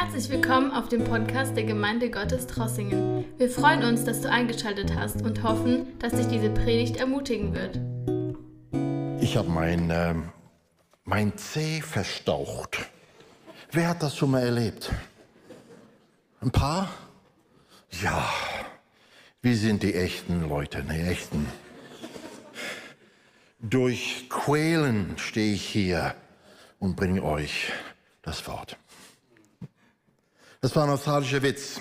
Herzlich willkommen auf dem Podcast der Gemeinde Gottes Trossingen. Wir freuen uns, dass du eingeschaltet hast und hoffen, dass dich diese Predigt ermutigen wird. Ich habe mein, äh, mein Zeh verstaucht. Wer hat das schon mal erlebt? Ein paar? Ja, wir sind die echten Leute, die echten. Durch Quälen stehe ich hier und bringe euch das Wort. Das war ein australischer Witz.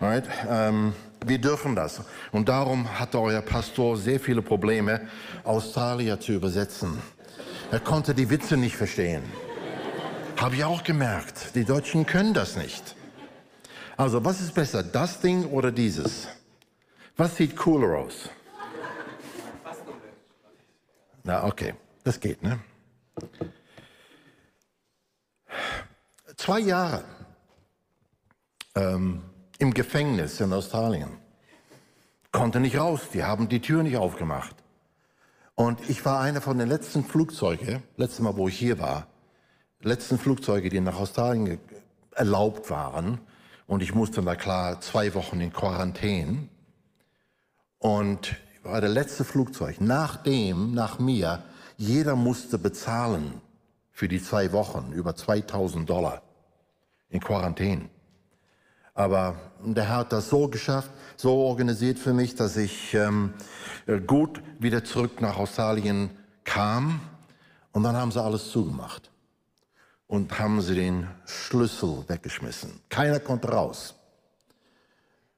Right? Ähm, wir dürfen das. Und darum hatte euer Pastor sehr viele Probleme, Australier zu übersetzen. Er konnte die Witze nicht verstehen. Habe ich auch gemerkt. Die Deutschen können das nicht. Also, was ist besser, das Ding oder dieses? Was sieht cooler aus? Na, okay, das geht, ne? Zwei Jahre ähm, im Gefängnis in Australien. Konnte nicht raus, die haben die Tür nicht aufgemacht. Und ich war einer von den letzten Flugzeuge, letztes Mal, wo ich hier war, letzten Flugzeuge, die nach Australien erlaubt waren. Und ich musste da klar zwei Wochen in Quarantäne. Und war der letzte Flugzeug. Nachdem, nach mir, jeder musste bezahlen für die zwei Wochen über 2000 Dollar in Quarantäne. Aber der Herr hat das so geschafft, so organisiert für mich, dass ich ähm, gut wieder zurück nach Australien kam. Und dann haben sie alles zugemacht und haben sie den Schlüssel weggeschmissen. Keiner konnte raus.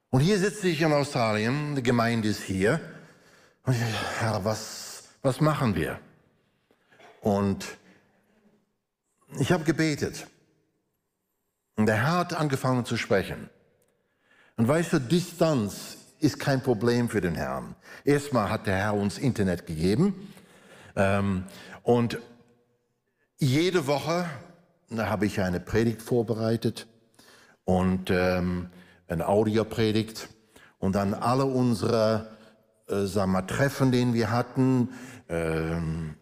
Und hier sitze ich in Australien, die Gemeinde ist hier. Und ich, Herr, was, was machen wir? Und ich habe gebetet. Und der Herr hat angefangen zu sprechen. Und weißt du, Distanz ist kein Problem für den Herrn. Erstmal hat der Herr uns Internet gegeben. Ähm, und jede Woche habe ich eine Predigt vorbereitet und ähm, eine Audiopredigt. Und dann alle unsere äh, sagen wir, Treffen, den wir hatten, ähm,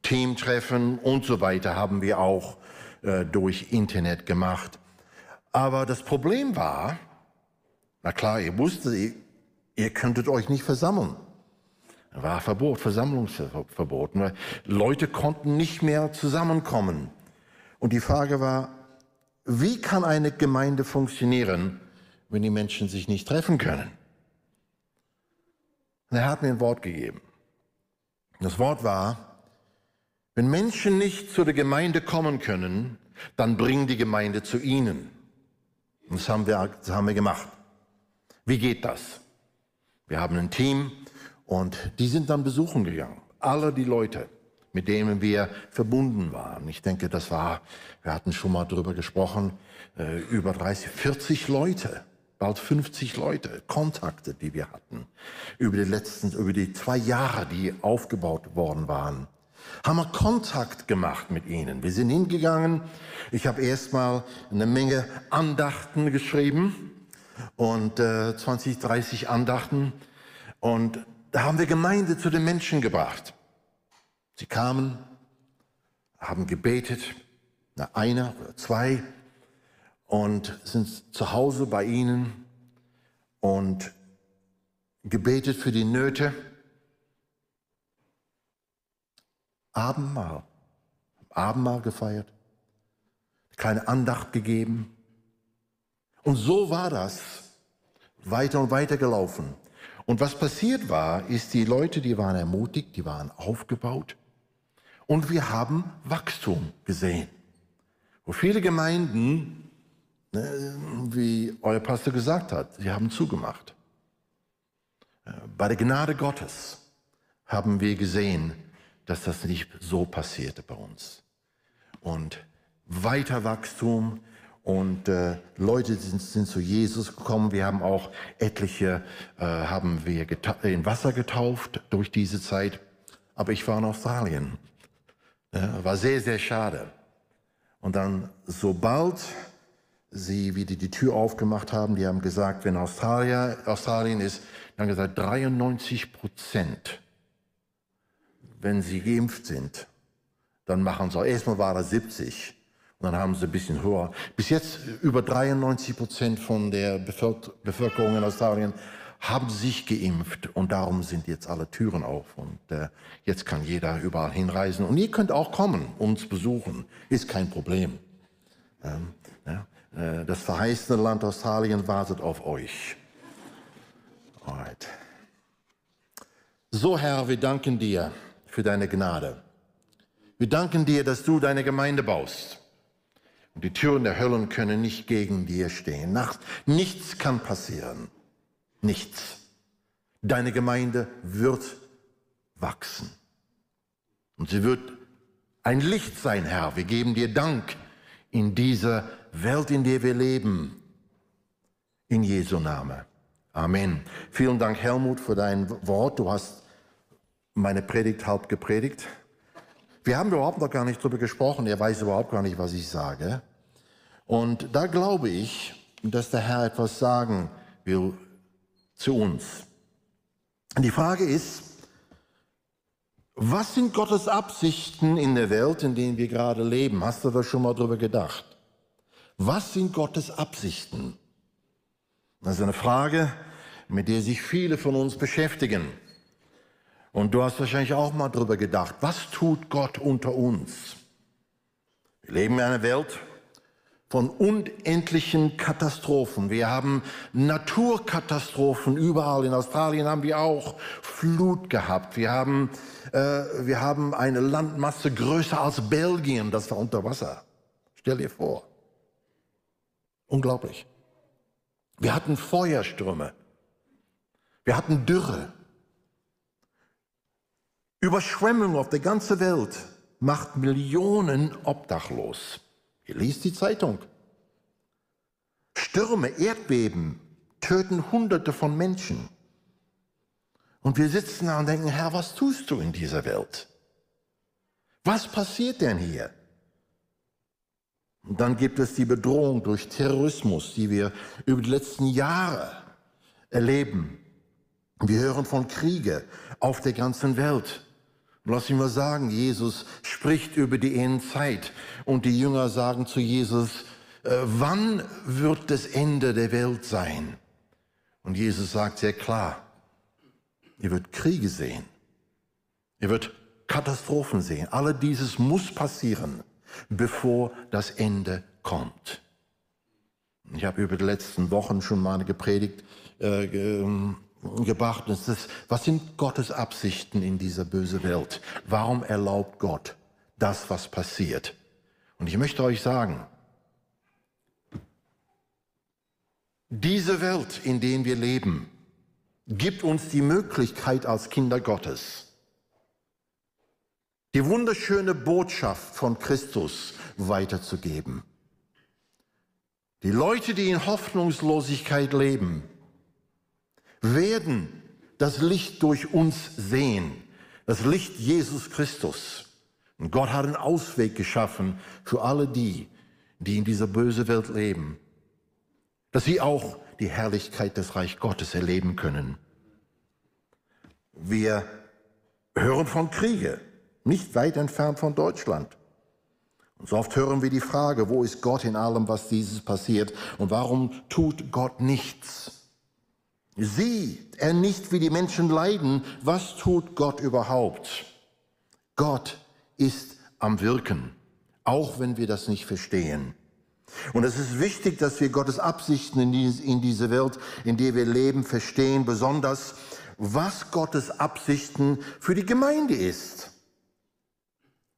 Teamtreffen und so weiter, haben wir auch äh, durch Internet gemacht. Aber das Problem war, na klar, ihr wusstet, ihr, könntet euch nicht versammeln. War Verbot, Versammlungsverbot. Leute konnten nicht mehr zusammenkommen. Und die Frage war, wie kann eine Gemeinde funktionieren, wenn die Menschen sich nicht treffen können? Und er hat mir ein Wort gegeben. Das Wort war, wenn Menschen nicht zu der Gemeinde kommen können, dann bringen die Gemeinde zu ihnen. Und das haben wir, das haben wir gemacht. Wie geht das? Wir haben ein Team und die sind dann besuchen gegangen. Alle die Leute, mit denen wir verbunden waren. Ich denke, das war, wir hatten schon mal drüber gesprochen, äh, über 30, 40 Leute, bald 50 Leute, Kontakte, die wir hatten, über die letzten, über die zwei Jahre, die aufgebaut worden waren haben wir Kontakt gemacht mit ihnen. Wir sind hingegangen. Ich habe erstmal eine Menge Andachten geschrieben und äh, 20, 30 Andachten. Und da haben wir Gemeinde zu den Menschen gebracht. Sie kamen, haben gebetet, na, einer oder zwei, und sind zu Hause bei ihnen und gebetet für die Nöte. Abendmahl. Abendmahl gefeiert. Kleine Andacht gegeben. Und so war das weiter und weiter gelaufen. Und was passiert war, ist, die Leute, die waren ermutigt, die waren aufgebaut. Und wir haben Wachstum gesehen. Wo viele Gemeinden, ne, wie euer Pastor gesagt hat, sie haben zugemacht. Bei der Gnade Gottes haben wir gesehen, dass das nicht so passierte bei uns. Und weiter Wachstum und äh, Leute sind, sind zu Jesus gekommen. Wir haben auch etliche, äh, haben wir in Wasser getauft durch diese Zeit. Aber ich war in Australien. Ja, war sehr, sehr schade. Und dann, sobald sie wieder die Tür aufgemacht haben, die haben gesagt, wenn Australien, Australien ist, dann gesagt, 93 Prozent wenn sie geimpft sind, dann machen sie, erstmal war er 70 Und dann haben sie ein bisschen höher. Bis jetzt über 93 Prozent von der Bevölkerung in Australien haben sich geimpft und darum sind jetzt alle Türen auf und äh, jetzt kann jeder überall hinreisen und ihr könnt auch kommen, uns besuchen, ist kein Problem. Ähm, ja, äh, das verheißene Land Australien wartet auf euch. Alright. So Herr, wir danken dir für deine Gnade. Wir danken dir, dass du deine Gemeinde baust. Und die Türen der Höllen können nicht gegen dir stehen. Nacht, nichts kann passieren. Nichts. Deine Gemeinde wird wachsen. Und sie wird ein Licht sein, Herr. Wir geben dir Dank in dieser Welt, in der wir leben. In Jesu Name. Amen. Vielen Dank, Helmut, für dein Wort. Du hast meine Predigt halb gepredigt. Wir haben überhaupt noch gar nicht darüber gesprochen. Er weiß überhaupt gar nicht, was ich sage. Und da glaube ich, dass der Herr etwas sagen will zu uns. Die Frage ist, was sind Gottes Absichten in der Welt, in der wir gerade leben? Hast du da schon mal drüber gedacht? Was sind Gottes Absichten? Das ist eine Frage, mit der sich viele von uns beschäftigen. Und du hast wahrscheinlich auch mal drüber gedacht, was tut Gott unter uns? Wir leben in einer Welt, von unendlichen Katastrophen. Wir haben Naturkatastrophen überall. In Australien haben wir auch Flut gehabt. Wir haben, äh, wir haben eine Landmasse größer als Belgien, das war unter Wasser. Stell dir vor. Unglaublich. Wir hatten Feuerstürme. Wir hatten Dürre. Überschwemmung auf der ganzen Welt macht Millionen obdachlos. Ihr liest die Zeitung. Stürme, Erdbeben töten Hunderte von Menschen. Und wir sitzen da und denken, Herr, was tust du in dieser Welt? Was passiert denn hier? Und dann gibt es die Bedrohung durch Terrorismus, die wir über die letzten Jahre erleben. Wir hören von Kriege auf der ganzen Welt. Lass mich mal sagen, Jesus spricht über die Endzeit und die Jünger sagen zu Jesus, äh, wann wird das Ende der Welt sein? Und Jesus sagt sehr klar, ihr wird Kriege sehen, ihr wird Katastrophen sehen. Alle dieses muss passieren, bevor das Ende kommt. Ich habe über die letzten Wochen schon mal gepredigt, äh, gebracht. ist, was sind Gottes Absichten in dieser bösen Welt? Warum erlaubt Gott das, was passiert? Und ich möchte euch sagen, diese Welt, in der wir leben, gibt uns die Möglichkeit als Kinder Gottes, die wunderschöne Botschaft von Christus weiterzugeben. Die Leute, die in Hoffnungslosigkeit leben, werden das Licht durch uns sehen, das Licht Jesus Christus. Und Gott hat einen Ausweg geschaffen für alle die, die in dieser bösen Welt leben, dass sie auch die Herrlichkeit des Reich Gottes erleben können. Wir hören von Kriege, nicht weit entfernt von Deutschland. Und so oft hören wir die Frage, wo ist Gott in allem, was dieses passiert und warum tut Gott nichts? Sieht er nicht, wie die Menschen leiden? Was tut Gott überhaupt? Gott ist am Wirken, auch wenn wir das nicht verstehen. Und es ist wichtig, dass wir Gottes Absichten in, diese, Welt, in der wir leben, verstehen, besonders was Gottes Absichten für die Gemeinde ist.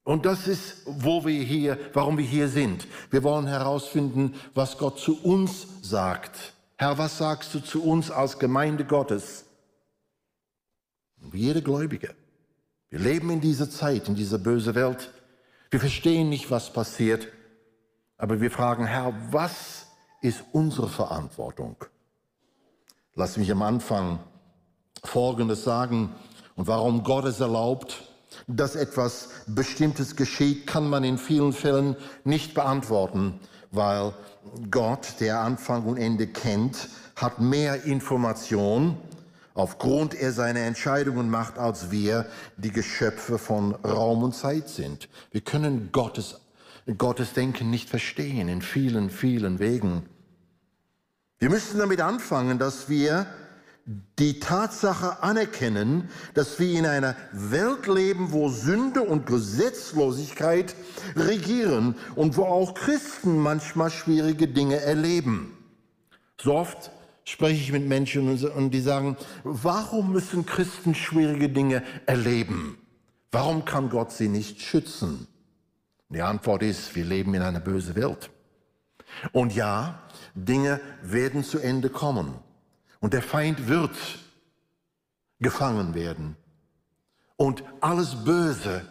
Und das ist, wo wir hier, warum wir hier sind. Wir wollen herausfinden, was Gott zu uns sagt Herr, was sagst du zu uns als Gemeinde Gottes? Wie jede Gläubige. Wir leben in dieser Zeit, in dieser bösen Welt. Wir verstehen nicht, was passiert, aber wir fragen, Herr, was ist unsere Verantwortung? Lass mich am Anfang Folgendes sagen und warum Gott es erlaubt, dass etwas Bestimmtes geschieht, kann man in vielen Fällen nicht beantworten, weil Gott, der Anfang und Ende kennt, hat mehr Information, aufgrund er seine Entscheidungen macht, als wir, die Geschöpfe von Raum und Zeit sind. Wir können Gottes Gottes Denken nicht verstehen in vielen, vielen Wegen. Wir müssen damit anfangen, dass wir die Tatsache anerkennen, dass wir in einer Welt leben, wo Sünde und Gesetzlosigkeit regieren und wo auch Christen manchmal schwierige Dinge erleben. So oft spreche ich mit Menschen und die sagen, warum müssen Christen schwierige Dinge erleben? Warum kann Gott sie nicht schützen? Die Antwort ist, wir leben in einer bösen Welt. Und ja, Dinge werden zu Ende kommen. Und der Feind wird gefangen werden. Und alles Böse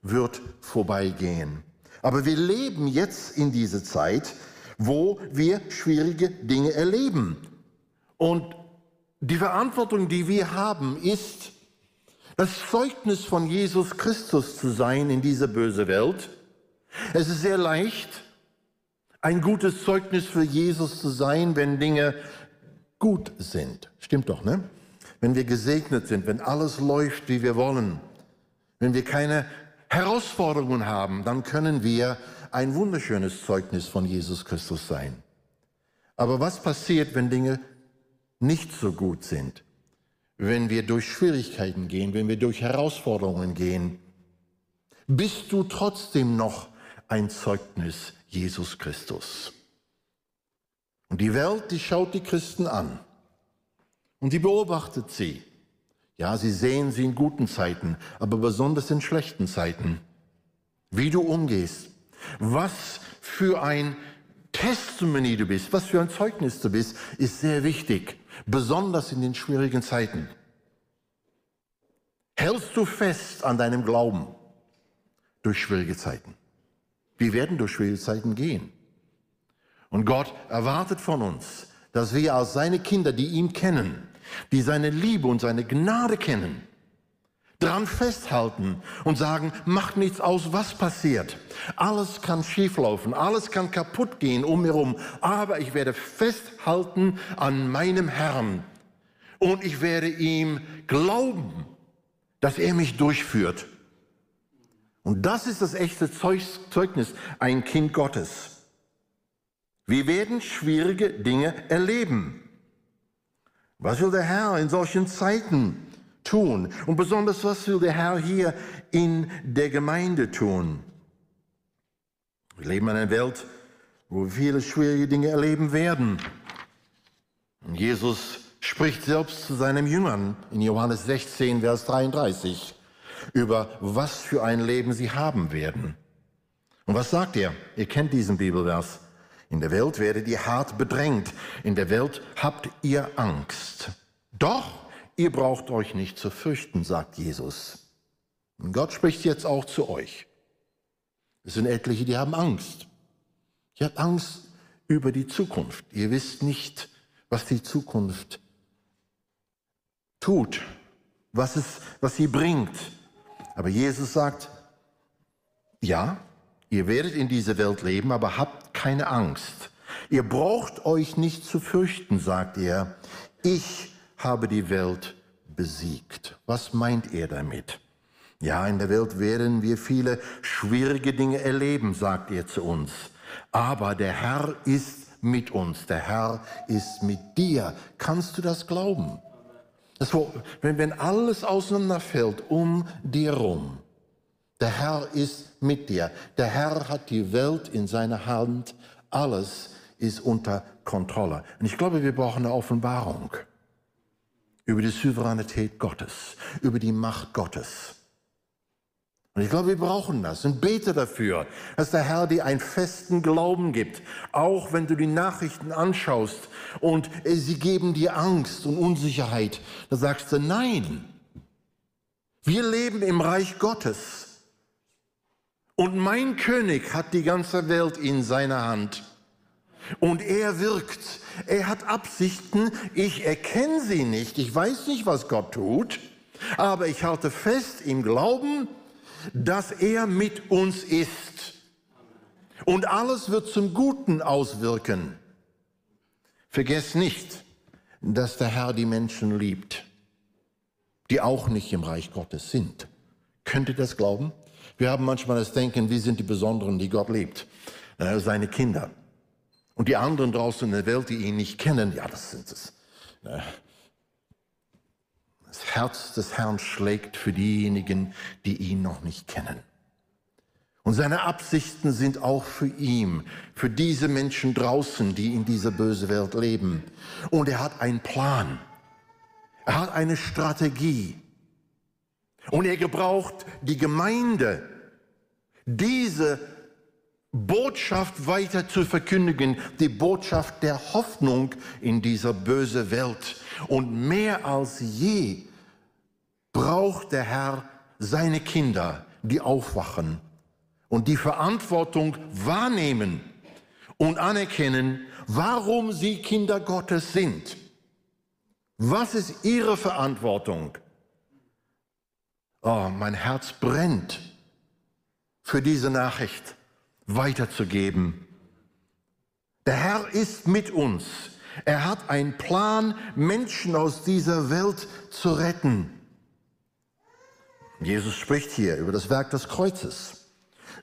wird vorbeigehen. Aber wir leben jetzt in dieser Zeit, wo wir schwierige Dinge erleben. Und die Verantwortung, die wir haben, ist, das Zeugnis von Jesus Christus zu sein in dieser bösen Welt. Es ist sehr leicht, ein gutes Zeugnis für Jesus zu sein, wenn Dinge gut sind. Stimmt doch, ne? Wenn wir gesegnet sind, wenn alles läuft, wie wir wollen, wenn wir keine Herausforderungen haben, dann können wir ein wunderschönes Zeugnis von Jesus Christus sein. Aber was passiert, wenn Dinge nicht so gut sind? Wenn wir durch Schwierigkeiten gehen, wenn wir durch Herausforderungen gehen, bist du trotzdem noch ein Zeugnis Jesus Christus. Und die Welt, die schaut die Christen an und die beobachtet sie. Ja, sie sehen sie in guten Zeiten, aber besonders in schlechten Zeiten. Wie du umgehst, was für ein Testimony du bist, was für ein Zeugnis du bist, ist sehr wichtig, besonders in den schwierigen Zeiten. Hältst du fest an deinem Glauben durch schwierige Zeiten? Wir werden durch schwierige Zeiten gehen. Und Gott erwartet von uns, dass wir als seine Kinder, die ihn kennen, die seine Liebe und seine Gnade kennen, dran festhalten und sagen, macht nichts aus, was passiert. Alles kann schieflaufen, alles kann kaputt gehen um mir herum, aber ich werde festhalten an meinem Herrn und ich werde ihm glauben, dass er mich durchführt. Und das ist das echte Zeugnis, ein Kind Gottes. Wir werden schwierige Dinge erleben. Was will der Herr in solchen Zeiten tun? Und besonders, was will der Herr hier in der Gemeinde tun? Wir leben in einer Welt, wo wir viele schwierige Dinge erleben werden. Und Jesus spricht selbst zu seinen Jüngern in Johannes 16, Vers 33 über was für ein Leben sie haben werden. Und was sagt er? Ihr kennt diesen Bibelvers. In der Welt werdet ihr hart bedrängt. In der Welt habt ihr Angst. Doch ihr braucht euch nicht zu fürchten, sagt Jesus. Und Gott spricht jetzt auch zu euch. Es sind etliche, die haben Angst. Ihr habt Angst über die Zukunft. Ihr wisst nicht, was die Zukunft tut, was, es, was sie bringt. Aber Jesus sagt, ja, ihr werdet in dieser Welt leben, aber habt keine Angst. Ihr braucht euch nicht zu fürchten, sagt er. Ich habe die Welt besiegt. Was meint er damit? Ja, in der Welt werden wir viele schwierige Dinge erleben, sagt er zu uns. Aber der Herr ist mit uns. Der Herr ist mit dir. Kannst du das glauben? Das, wenn, wenn alles auseinanderfällt um dir herum, der Herr ist mit dir. Der Herr hat die Welt in seiner Hand. Alles ist unter Kontrolle. Und ich glaube, wir brauchen eine Offenbarung über die Souveränität Gottes, über die Macht Gottes. Und ich glaube, wir brauchen das und bete dafür, dass der Herr dir einen festen Glauben gibt, auch wenn du die Nachrichten anschaust und sie geben dir Angst und Unsicherheit. Da sagst du, nein, wir leben im Reich Gottes. Und mein König hat die ganze Welt in seiner Hand. Und er wirkt. Er hat Absichten. Ich erkenne sie nicht. Ich weiß nicht, was Gott tut. Aber ich halte fest im Glauben, dass er mit uns ist. Und alles wird zum Guten auswirken. Vergesst nicht, dass der Herr die Menschen liebt, die auch nicht im Reich Gottes sind. Könnt ihr das glauben? Wir haben manchmal das Denken, wir sind die Besonderen, die Gott liebt, äh, seine Kinder. Und die anderen draußen in der Welt, die ihn nicht kennen, ja, das sind es. Das Herz des Herrn schlägt für diejenigen, die ihn noch nicht kennen. Und seine Absichten sind auch für ihn, für diese Menschen draußen, die in dieser bösen Welt leben. Und er hat einen Plan. Er hat eine Strategie. Und er gebraucht die Gemeinde, diese Botschaft weiter zu verkündigen, die Botschaft der Hoffnung in dieser bösen Welt. Und mehr als je braucht der Herr seine Kinder, die aufwachen und die Verantwortung wahrnehmen und anerkennen, warum sie Kinder Gottes sind. Was ist ihre Verantwortung? Oh, mein Herz brennt für diese Nachricht weiterzugeben. Der Herr ist mit uns. Er hat einen Plan, Menschen aus dieser Welt zu retten. Jesus spricht hier über das Werk des Kreuzes,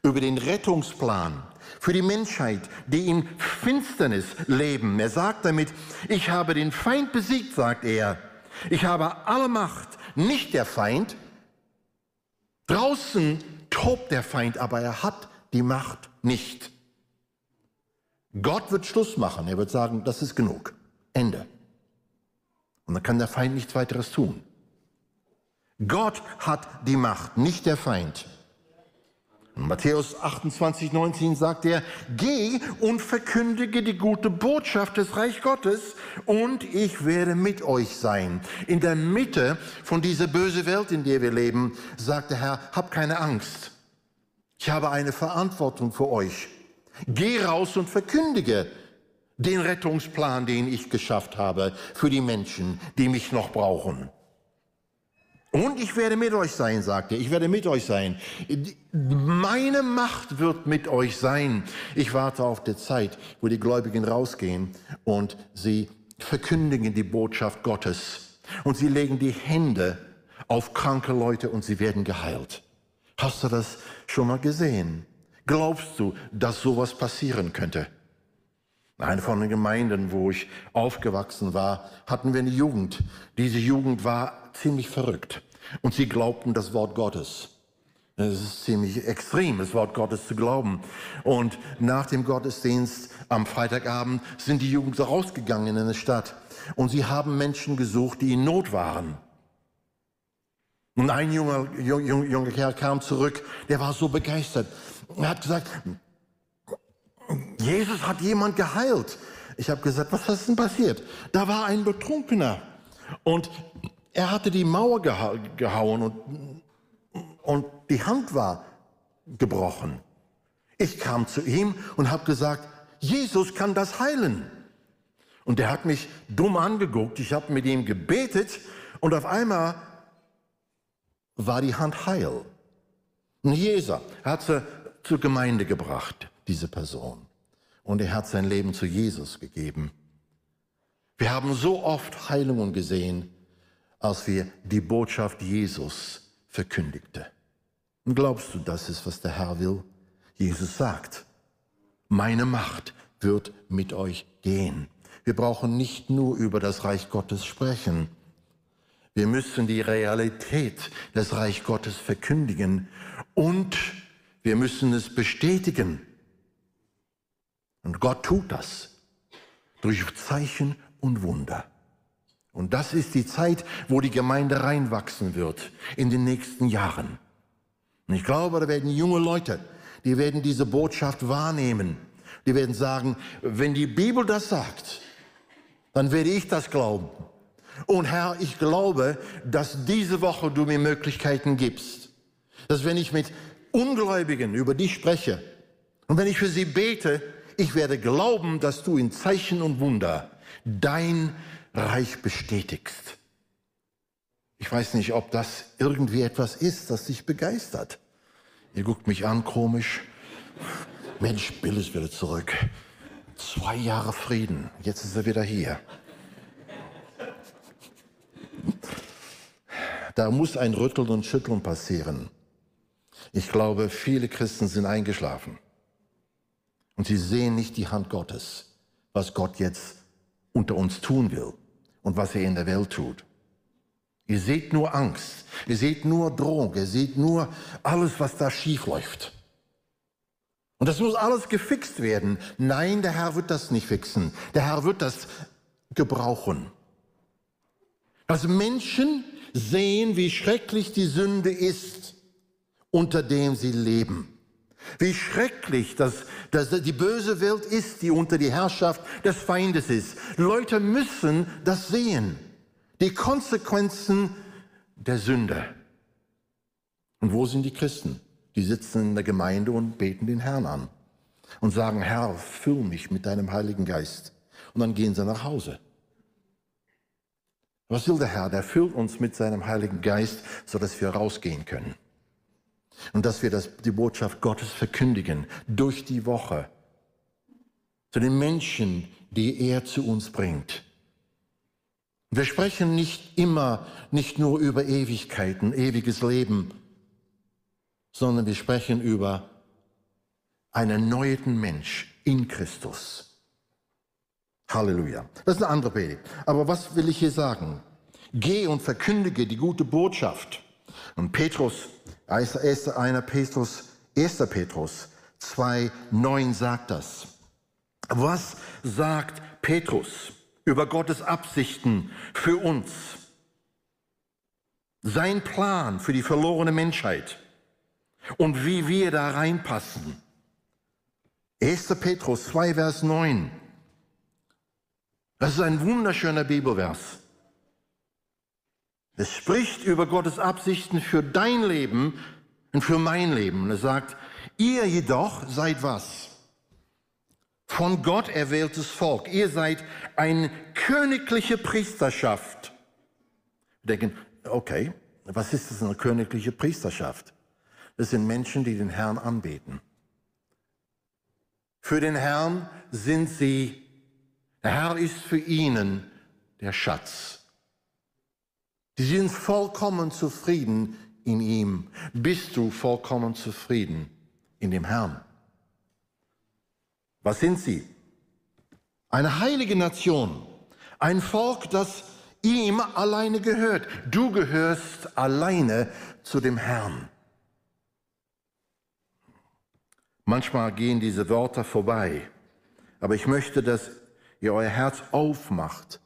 über den Rettungsplan für die Menschheit, die in Finsternis leben. Er sagt damit, ich habe den Feind besiegt, sagt er. Ich habe alle Macht, nicht der Feind. Draußen tobt der Feind, aber er hat die Macht nicht. Gott wird Schluss machen. Er wird sagen, das ist genug. Ende. Und dann kann der Feind nichts weiteres tun. Gott hat die Macht, nicht der Feind. In Matthäus 28, 19 sagt er, geh und verkündige die gute Botschaft des Reich Gottes und ich werde mit euch sein. In der Mitte von dieser bösen Welt, in der wir leben, sagt der Herr, hab keine Angst. Ich habe eine Verantwortung für euch. Geh raus und verkündige den Rettungsplan, den ich geschafft habe für die Menschen, die mich noch brauchen. Und ich werde mit euch sein, sagt er. Ich werde mit euch sein. Meine Macht wird mit euch sein. Ich warte auf die Zeit, wo die Gläubigen rausgehen und sie verkündigen die Botschaft Gottes. Und sie legen die Hände auf kranke Leute und sie werden geheilt. Hast du das schon mal gesehen? Glaubst du, dass sowas passieren könnte? Eine von den Gemeinden, wo ich aufgewachsen war, hatten wir eine Jugend. Diese Jugend war ziemlich verrückt und sie glaubten das Wort Gottes. Es ist ziemlich extrem, das Wort Gottes zu glauben. Und nach dem Gottesdienst am Freitagabend sind die Jugend rausgegangen in eine Stadt und sie haben Menschen gesucht, die in Not waren. Und ein junger, junger, junger Kerl kam zurück, der war so begeistert. Er hat gesagt, Jesus hat jemand geheilt. Ich habe gesagt, was ist denn passiert? Da war ein Betrunkener und er hatte die Mauer geha gehauen und, und die Hand war gebrochen. Ich kam zu ihm und habe gesagt, Jesus kann das heilen. Und er hat mich dumm angeguckt. Ich habe mit ihm gebetet und auf einmal war die Hand heil. Und Jesus hat sie zur Gemeinde gebracht diese Person. Und er hat sein Leben zu Jesus gegeben. Wir haben so oft Heilungen gesehen, als wir die Botschaft Jesus verkündigte. Und glaubst du, das ist, was der Herr will? Jesus sagt, meine Macht wird mit euch gehen. Wir brauchen nicht nur über das Reich Gottes sprechen. Wir müssen die Realität des Reich Gottes verkündigen und wir müssen es bestätigen. Und Gott tut das durch Zeichen und Wunder. Und das ist die Zeit, wo die Gemeinde reinwachsen wird in den nächsten Jahren. Und ich glaube, da werden junge Leute, die werden diese Botschaft wahrnehmen. Die werden sagen, wenn die Bibel das sagt, dann werde ich das glauben. Und Herr, ich glaube, dass diese Woche du mir Möglichkeiten gibst. Dass wenn ich mit Ungläubigen über dich spreche und wenn ich für sie bete, ich werde glauben, dass du in Zeichen und Wunder dein Reich bestätigst. Ich weiß nicht, ob das irgendwie etwas ist, das dich begeistert. Ihr guckt mich an, komisch. Mensch, Bill ist wieder zurück. Zwei Jahre Frieden, jetzt ist er wieder hier. Da muss ein Rütteln und Schütteln passieren. Ich glaube, viele Christen sind eingeschlafen. Und sie sehen nicht die Hand Gottes, was Gott jetzt unter uns tun will und was er in der Welt tut. Ihr seht nur Angst, ihr seht nur Drohung, ihr seht nur alles, was da schief läuft. Und das muss alles gefixt werden. Nein, der Herr wird das nicht fixen. Der Herr wird das gebrauchen. Dass Menschen sehen, wie schrecklich die Sünde ist, unter dem sie leben. Wie schrecklich dass, dass die böse Welt ist, die unter die Herrschaft des Feindes ist. Leute müssen das sehen. Die Konsequenzen der Sünde. Und wo sind die Christen? Die sitzen in der Gemeinde und beten den Herrn an und sagen, Herr, füll mich mit deinem Heiligen Geist. Und dann gehen sie nach Hause. Was will der Herr? Der füllt uns mit seinem Heiligen Geist, sodass wir rausgehen können. Und dass wir das, die Botschaft Gottes verkündigen durch die Woche zu den Menschen, die er zu uns bringt. Wir sprechen nicht immer, nicht nur über Ewigkeiten, ewiges Leben, sondern wir sprechen über einen erneuerten Mensch in Christus. Halleluja. Das ist eine andere Predigt. Aber was will ich hier sagen? Geh und verkündige die gute Botschaft. Und Petrus, einer Petrus, 1. Petrus 2, 9 sagt das. Was sagt Petrus über Gottes Absichten für uns? Sein Plan für die verlorene Menschheit und wie wir da reinpassen. 1. Petrus 2, Vers 9. Das ist ein wunderschöner Bibelvers. Es spricht über Gottes Absichten für dein Leben und für mein Leben. Und er sagt, ihr jedoch seid was? Von Gott erwähltes Volk. Ihr seid eine königliche Priesterschaft. Wir denken, okay, was ist das eine königliche Priesterschaft? Das sind Menschen, die den Herrn anbeten. Für den Herrn sind sie, der Herr ist für ihnen der Schatz. Sie sind vollkommen zufrieden in ihm. Bist du vollkommen zufrieden in dem Herrn? Was sind sie? Eine heilige Nation, ein Volk, das ihm alleine gehört. Du gehörst alleine zu dem Herrn. Manchmal gehen diese Wörter vorbei, aber ich möchte, dass ihr euer Herz aufmacht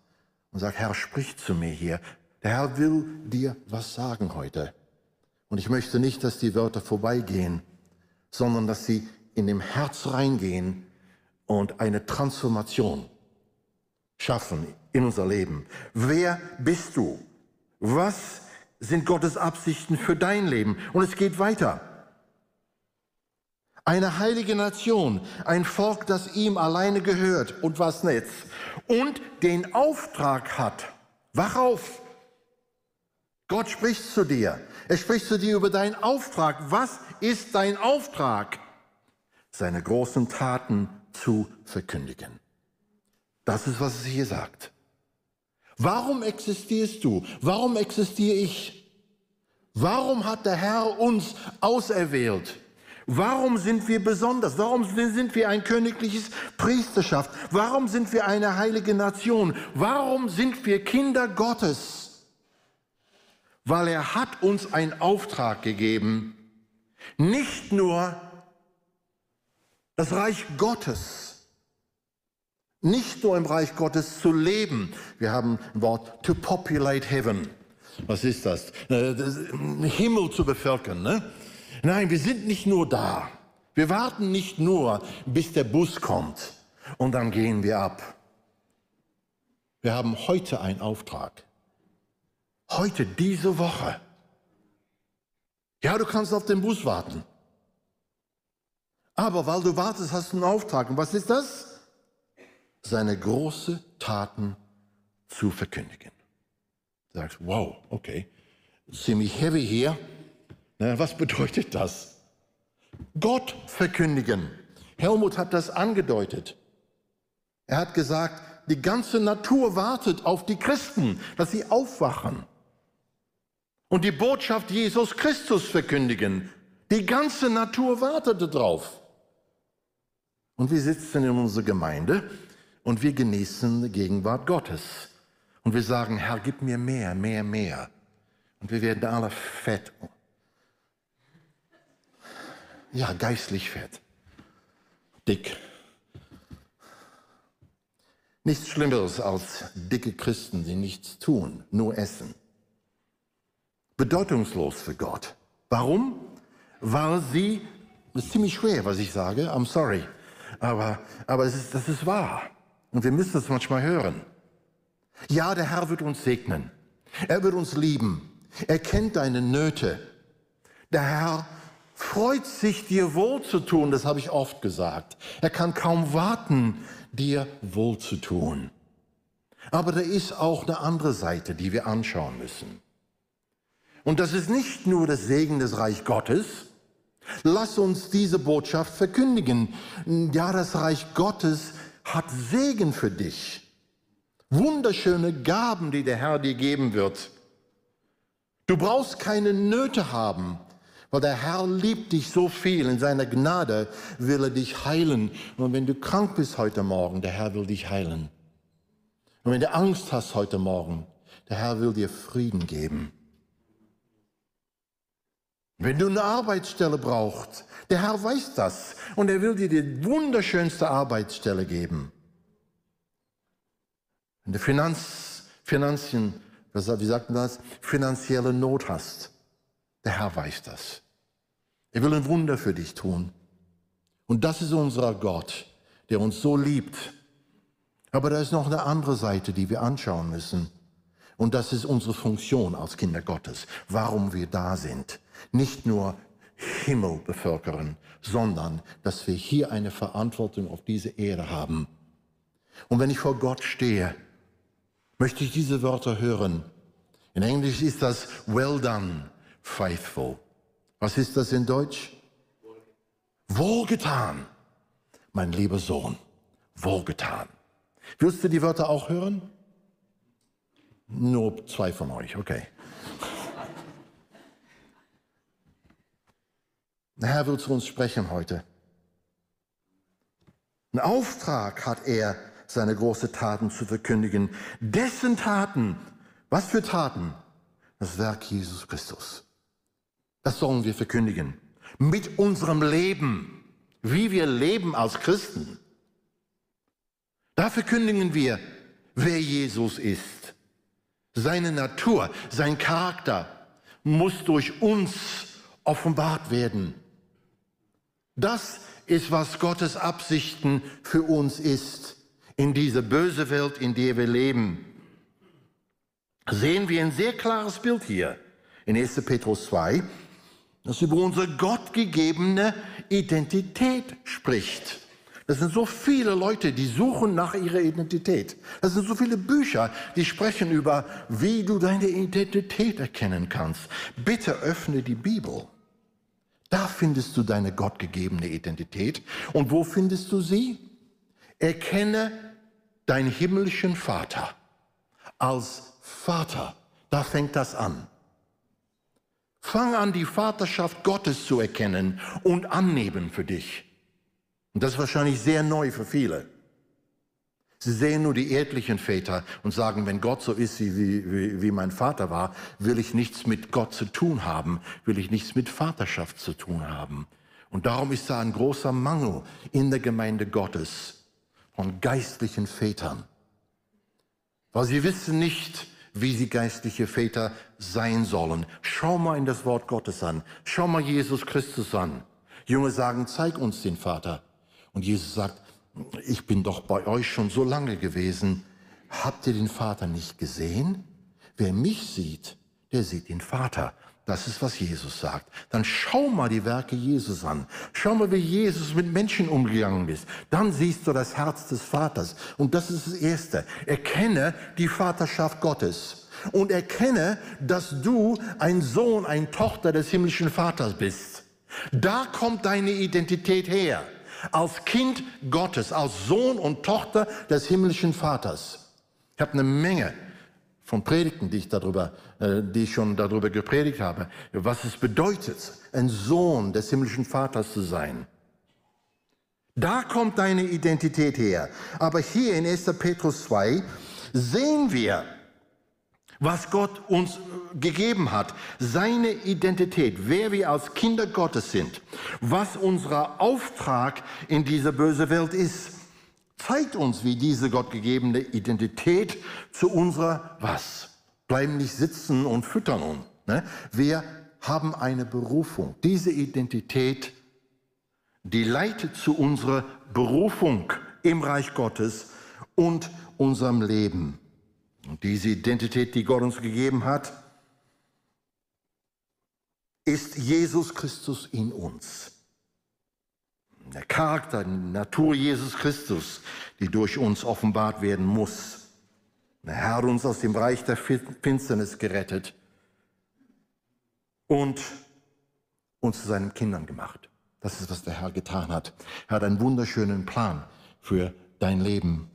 und sagt, Herr, sprich zu mir hier. Der Herr will dir was sagen heute. Und ich möchte nicht, dass die Wörter vorbeigehen, sondern dass sie in dem Herz reingehen und eine Transformation schaffen in unser Leben. Wer bist du? Was sind Gottes Absichten für dein Leben? Und es geht weiter. Eine heilige Nation, ein Volk, das ihm alleine gehört und was nicht. Und den Auftrag hat. Wach auf. Gott spricht zu dir. Er spricht zu dir über deinen Auftrag. Was ist dein Auftrag? Seine großen Taten zu verkündigen. Das ist, was es hier sagt. Warum existierst du? Warum existiere ich? Warum hat der Herr uns auserwählt? Warum sind wir besonders? Warum sind wir ein königliches Priesterschaft? Warum sind wir eine heilige Nation? Warum sind wir Kinder Gottes? Weil er hat uns einen Auftrag gegeben, nicht nur das Reich Gottes, nicht nur im Reich Gottes zu leben. Wir haben ein Wort to populate heaven. Was ist das? Äh, Himmel zu bevölkern. Ne? Nein, wir sind nicht nur da. Wir warten nicht nur, bis der Bus kommt und dann gehen wir ab. Wir haben heute einen Auftrag. Heute, diese Woche. Ja, du kannst auf den Bus warten. Aber weil du wartest, hast du einen Auftrag. Und was ist das? Seine große Taten zu verkündigen. Du sagst, wow, okay, ziemlich heavy hier. Na, was bedeutet das? Gott verkündigen. Helmut hat das angedeutet. Er hat gesagt, die ganze Natur wartet auf die Christen, dass sie aufwachen und die Botschaft Jesus Christus verkündigen. Die ganze Natur wartet darauf. Und wir sitzen in unserer Gemeinde und wir genießen die Gegenwart Gottes. Und wir sagen, Herr, gib mir mehr, mehr, mehr. Und wir werden alle fett. Ja, geistlich fett. Dick. Nichts Schlimmeres als dicke Christen, die nichts tun, nur essen. Bedeutungslos für Gott. Warum? Weil sie, das ist ziemlich schwer, was ich sage, I'm sorry, aber, aber es ist, das ist wahr. Und wir müssen es manchmal hören. Ja, der Herr wird uns segnen. Er wird uns lieben. Er kennt deine Nöte. Der Herr freut sich, dir wohlzutun, das habe ich oft gesagt. Er kann kaum warten, dir wohlzutun. Aber da ist auch eine andere Seite, die wir anschauen müssen. Und das ist nicht nur das Segen des Reich Gottes. Lass uns diese Botschaft verkündigen. Ja, das Reich Gottes hat Segen für dich. Wunderschöne Gaben, die der Herr dir geben wird. Du brauchst keine Nöte haben, weil der Herr liebt dich so viel. In seiner Gnade will er dich heilen. Und wenn du krank bist heute Morgen, der Herr will dich heilen. Und wenn du Angst hast heute Morgen, der Herr will dir Frieden geben. Wenn du eine Arbeitsstelle brauchst, der Herr weiß das und er will dir die wunderschönste Arbeitsstelle geben. Wenn du Finanz, Finanzien, wie sagt man das, finanzielle Not hast, der Herr weiß das. Er will ein Wunder für dich tun. Und das ist unser Gott, der uns so liebt. Aber da ist noch eine andere Seite, die wir anschauen müssen. Und das ist unsere Funktion als Kinder Gottes, warum wir da sind. Nicht nur Himmel bevölkern, sondern dass wir hier eine Verantwortung auf diese Erde haben. Und wenn ich vor Gott stehe, möchte ich diese Wörter hören. In Englisch ist das Well done, faithful. Was ist das in Deutsch? Wohlgetan, mein lieber Sohn, wohlgetan. Willst du die Wörter auch hören? Nur zwei von euch, okay. Der Herr will zu uns sprechen heute. Ein Auftrag hat er, seine großen Taten zu verkündigen. Dessen Taten, was für Taten? Das Werk Jesus Christus. Das sollen wir verkündigen. Mit unserem Leben, wie wir leben als Christen. Da verkündigen wir, wer Jesus ist. Seine Natur, sein Charakter muss durch uns offenbart werden. Das ist, was Gottes Absichten für uns ist in dieser böse Welt, in der wir leben. Sehen wir ein sehr klares Bild hier in 1. Petrus 2, das über unsere gottgegebene Identität spricht. Das sind so viele Leute, die suchen nach ihrer Identität. Das sind so viele Bücher, die sprechen über, wie du deine Identität erkennen kannst. Bitte öffne die Bibel. Da findest du deine gottgegebene Identität. Und wo findest du sie? Erkenne deinen himmlischen Vater als Vater. Da fängt das an. Fang an, die Vaterschaft Gottes zu erkennen und annehmen für dich. Und das ist wahrscheinlich sehr neu für viele. Sie sehen nur die erdlichen Väter und sagen, wenn Gott so ist, wie, wie, wie mein Vater war, will ich nichts mit Gott zu tun haben, will ich nichts mit Vaterschaft zu tun haben. Und darum ist da ein großer Mangel in der Gemeinde Gottes von geistlichen Vätern. Weil sie wissen nicht, wie sie geistliche Väter sein sollen. Schau mal in das Wort Gottes an. Schau mal Jesus Christus an. Junge sagen, zeig uns den Vater. Und Jesus sagt, ich bin doch bei euch schon so lange gewesen. Habt ihr den Vater nicht gesehen? Wer mich sieht, der sieht den Vater. Das ist, was Jesus sagt. Dann schau mal die Werke Jesus an. Schau mal, wie Jesus mit Menschen umgegangen ist. Dann siehst du das Herz des Vaters. Und das ist das Erste. Erkenne die Vaterschaft Gottes. Und erkenne, dass du ein Sohn, eine Tochter des himmlischen Vaters bist. Da kommt deine Identität her. Als Kind Gottes, als Sohn und Tochter des himmlischen Vaters. Ich habe eine Menge von Predigten, die ich darüber, äh, die ich schon darüber gepredigt habe, was es bedeutet, ein Sohn des himmlischen Vaters zu sein. Da kommt deine Identität her. Aber hier in 1. Petrus 2 sehen wir, was Gott uns gegeben hat, seine Identität, wer wir als Kinder Gottes sind, was unser Auftrag in dieser bösen Welt ist, zeigt uns, wie diese gottgegebene Identität zu unserer was? Bleiben nicht sitzen und füttern uns. Ne? Wir haben eine Berufung. Diese Identität, die leitet zu unserer Berufung im Reich Gottes und unserem Leben. Und diese Identität, die Gott uns gegeben hat, ist Jesus Christus in uns. Der Charakter, die Natur Jesus Christus, die durch uns offenbart werden muss. Der Herr hat uns aus dem Reich der Finsternis gerettet und uns zu seinen Kindern gemacht. Das ist, was der Herr getan hat. Er hat einen wunderschönen Plan für dein Leben.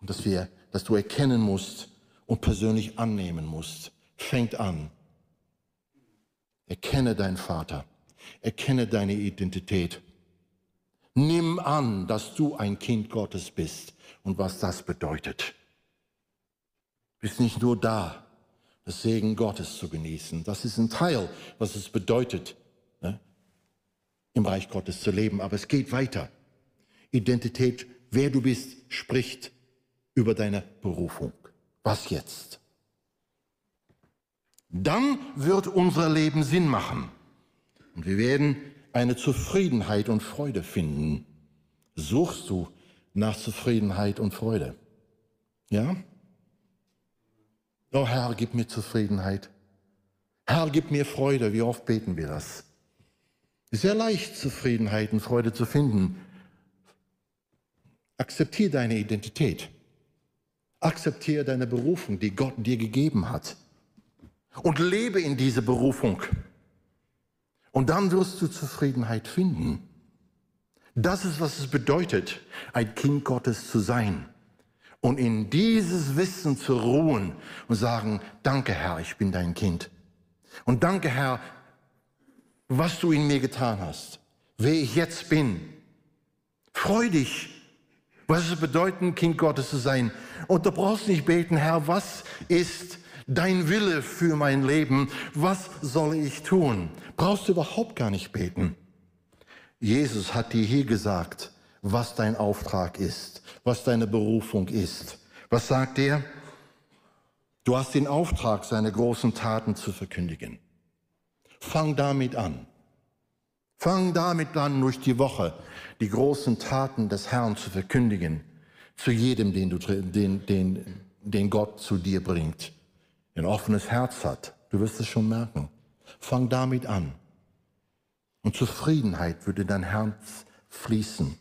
Und dass, wir, dass du erkennen musst und persönlich annehmen musst. Fängt an Erkenne deinen Vater. Erkenne deine Identität. Nimm an, dass du ein Kind Gottes bist und was das bedeutet. Bist nicht nur da, das Segen Gottes zu genießen. Das ist ein Teil, was es bedeutet, ne? im Reich Gottes zu leben. Aber es geht weiter. Identität, wer du bist, spricht über deine Berufung. Was jetzt? Dann wird unser Leben Sinn machen. Und wir werden eine Zufriedenheit und Freude finden. Suchst du nach Zufriedenheit und Freude? Ja? Oh Herr, gib mir Zufriedenheit. Herr, gib mir Freude. Wie oft beten wir das? Ist sehr leicht, Zufriedenheit und Freude zu finden. Akzeptiere deine Identität. Akzeptiere deine Berufung, die Gott dir gegeben hat und lebe in diese Berufung. Und dann wirst du Zufriedenheit finden. Das ist, was es bedeutet, ein Kind Gottes zu sein. Und in dieses Wissen zu ruhen und sagen, danke Herr, ich bin dein Kind. Und danke Herr, was du in mir getan hast, wer ich jetzt bin. Freu dich, was es bedeutet, Kind Gottes zu sein. Und du brauchst nicht beten, Herr, was ist dein Wille für mein Leben, was soll ich tun? Brauchst du überhaupt gar nicht beten. Jesus hat dir hier gesagt, was dein Auftrag ist, was deine Berufung ist. Was sagt er? Du hast den Auftrag, seine großen Taten zu verkündigen. Fang damit an. Fang damit an, durch die Woche die großen Taten des Herrn zu verkündigen, zu jedem, den, du, den, den, den Gott zu dir bringt ein offenes Herz hat, du wirst es schon merken. Fang damit an. Und Zufriedenheit würde dein Herz fließen.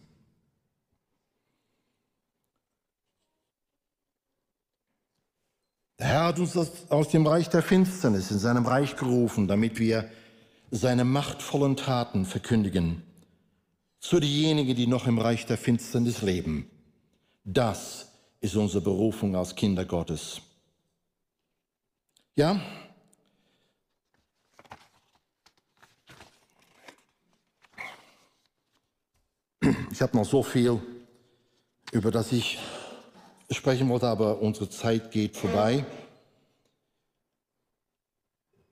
Der Herr hat uns aus dem Reich der Finsternis in seinem Reich gerufen, damit wir seine machtvollen Taten verkündigen. Zu diejenigen, die noch im Reich der Finsternis leben. Das ist unsere Berufung als Kinder Gottes. Ja? Ich habe noch so viel, über das ich sprechen wollte, aber unsere Zeit geht vorbei.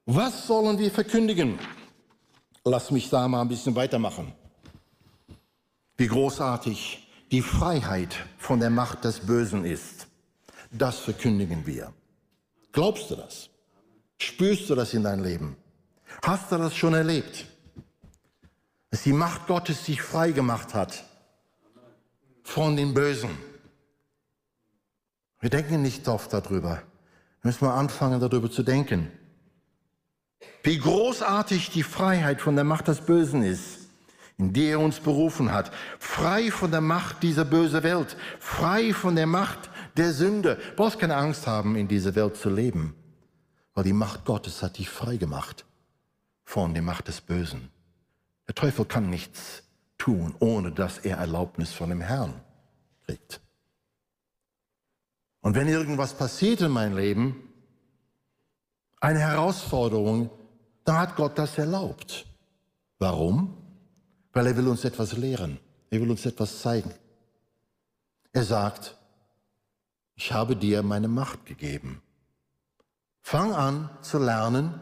Was sollen wir verkündigen? Lass mich da mal ein bisschen weitermachen. Wie großartig die Freiheit von der Macht des Bösen ist. Das verkündigen wir. Glaubst du das? Spürst du das in deinem Leben? Hast du das schon erlebt? Dass die Macht Gottes sich frei gemacht hat von den Bösen. Wir denken nicht oft darüber. Wir müssen mal anfangen, darüber zu denken. Wie großartig die Freiheit von der Macht des Bösen ist, in die er uns berufen hat. Frei von der Macht dieser bösen Welt. Frei von der Macht der Sünde. Du brauchst keine Angst haben, in dieser Welt zu leben weil die Macht Gottes hat dich frei gemacht von der Macht des Bösen. Der Teufel kann nichts tun, ohne dass er Erlaubnis von dem Herrn kriegt. Und wenn irgendwas passiert in meinem Leben, eine Herausforderung, dann hat Gott das erlaubt. Warum? Weil er will uns etwas lehren. Er will uns etwas zeigen. Er sagt, ich habe dir meine Macht gegeben. Fang an zu lernen,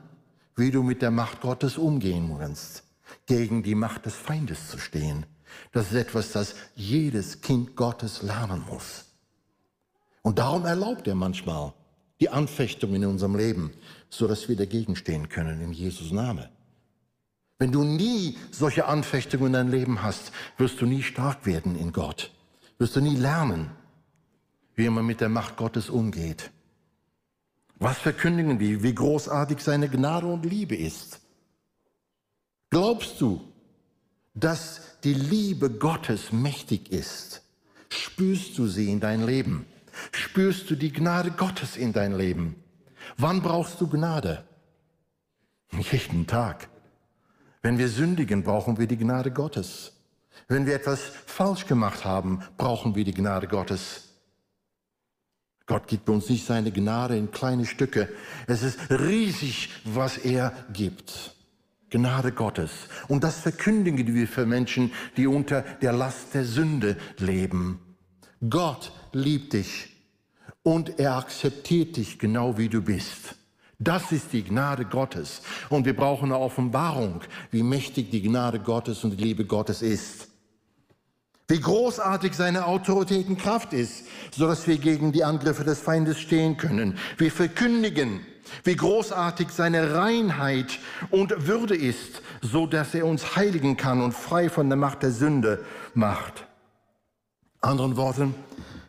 wie du mit der Macht Gottes umgehen kannst, gegen die Macht des Feindes zu stehen. Das ist etwas, das jedes Kind Gottes lernen muss. Und darum erlaubt er manchmal die Anfechtung in unserem Leben, so dass wir dagegen stehen können in Jesus Name. Wenn du nie solche Anfechtungen in deinem Leben hast, wirst du nie stark werden in Gott. Wirst du nie lernen, wie man mit der Macht Gottes umgeht. Was verkündigen wir? Wie großartig seine Gnade und Liebe ist. Glaubst du, dass die Liebe Gottes mächtig ist? Spürst du sie in dein Leben? Spürst du die Gnade Gottes in dein Leben? Wann brauchst du Gnade? Jeden Tag. Wenn wir sündigen, brauchen wir die Gnade Gottes. Wenn wir etwas falsch gemacht haben, brauchen wir die Gnade Gottes. Gott gibt uns nicht seine Gnade in kleine Stücke. Es ist riesig, was er gibt. Gnade Gottes. Und das verkündigen wir für Menschen, die unter der Last der Sünde leben. Gott liebt dich und er akzeptiert dich genau wie du bist. Das ist die Gnade Gottes. Und wir brauchen eine Offenbarung, wie mächtig die Gnade Gottes und die Liebe Gottes ist. Wie großartig seine Autorität und Kraft ist, so dass wir gegen die Angriffe des Feindes stehen können. Wir verkündigen, wie großartig seine Reinheit und Würde ist, so dass er uns heiligen kann und frei von der Macht der Sünde macht. Anderen Worten,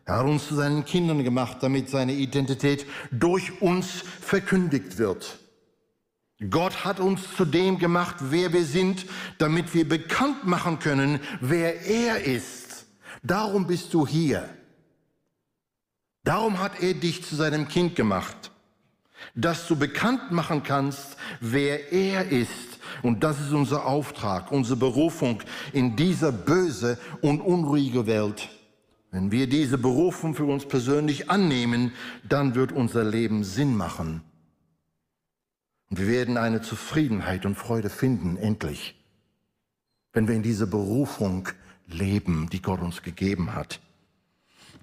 er hat uns zu seinen Kindern gemacht, damit seine Identität durch uns verkündigt wird. Gott hat uns zu dem gemacht, wer wir sind, damit wir bekannt machen können, wer er ist. Darum bist du hier. Darum hat er dich zu seinem Kind gemacht, dass du bekannt machen kannst, wer er ist. Und das ist unser Auftrag, unsere Berufung in dieser böse und unruhige Welt. Wenn wir diese Berufung für uns persönlich annehmen, dann wird unser Leben Sinn machen. Und wir werden eine Zufriedenheit und Freude finden, endlich, wenn wir in dieser Berufung leben, die Gott uns gegeben hat.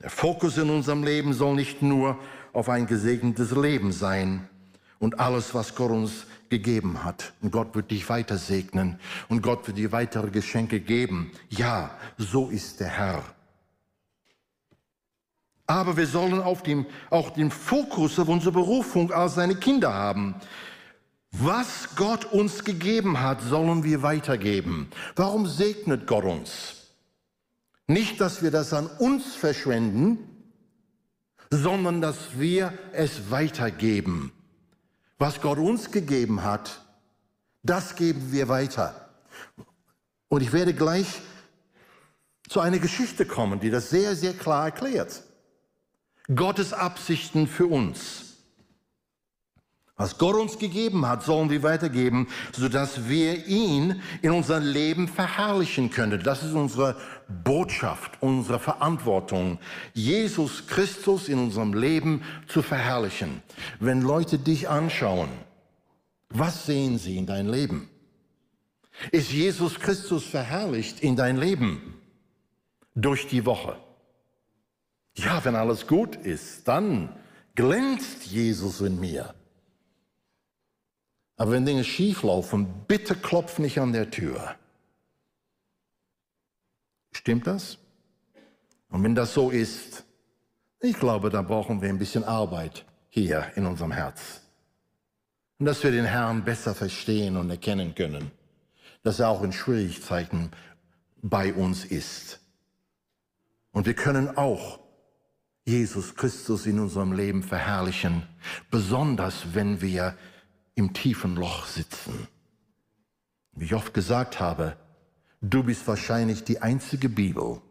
Der Fokus in unserem Leben soll nicht nur auf ein gesegnetes Leben sein und alles, was Gott uns gegeben hat. Und Gott wird dich weiter segnen und Gott wird dir weitere Geschenke geben. Ja, so ist der Herr. Aber wir sollen auf dem, auch den Fokus auf unsere Berufung als seine Kinder haben. Was Gott uns gegeben hat, sollen wir weitergeben. Warum segnet Gott uns? Nicht, dass wir das an uns verschwenden, sondern dass wir es weitergeben. Was Gott uns gegeben hat, das geben wir weiter. Und ich werde gleich zu einer Geschichte kommen, die das sehr, sehr klar erklärt. Gottes Absichten für uns. Was Gott uns gegeben hat, sollen wir weitergeben, sodass wir ihn in unserem Leben verherrlichen können. Das ist unsere Botschaft, unsere Verantwortung, Jesus Christus in unserem Leben zu verherrlichen. Wenn Leute dich anschauen, was sehen sie in dein Leben? Ist Jesus Christus verherrlicht in dein Leben durch die Woche? Ja, wenn alles gut ist, dann glänzt Jesus in mir. Aber wenn Dinge schief laufen, bitte klopf nicht an der Tür. Stimmt das? Und wenn das so ist, ich glaube, da brauchen wir ein bisschen Arbeit hier in unserem Herz. Und dass wir den Herrn besser verstehen und erkennen können, dass er auch in Schwierigkeiten bei uns ist. Und wir können auch Jesus Christus in unserem Leben verherrlichen, besonders wenn wir im tiefen Loch sitzen. Wie ich oft gesagt habe, du bist wahrscheinlich die einzige Bibel,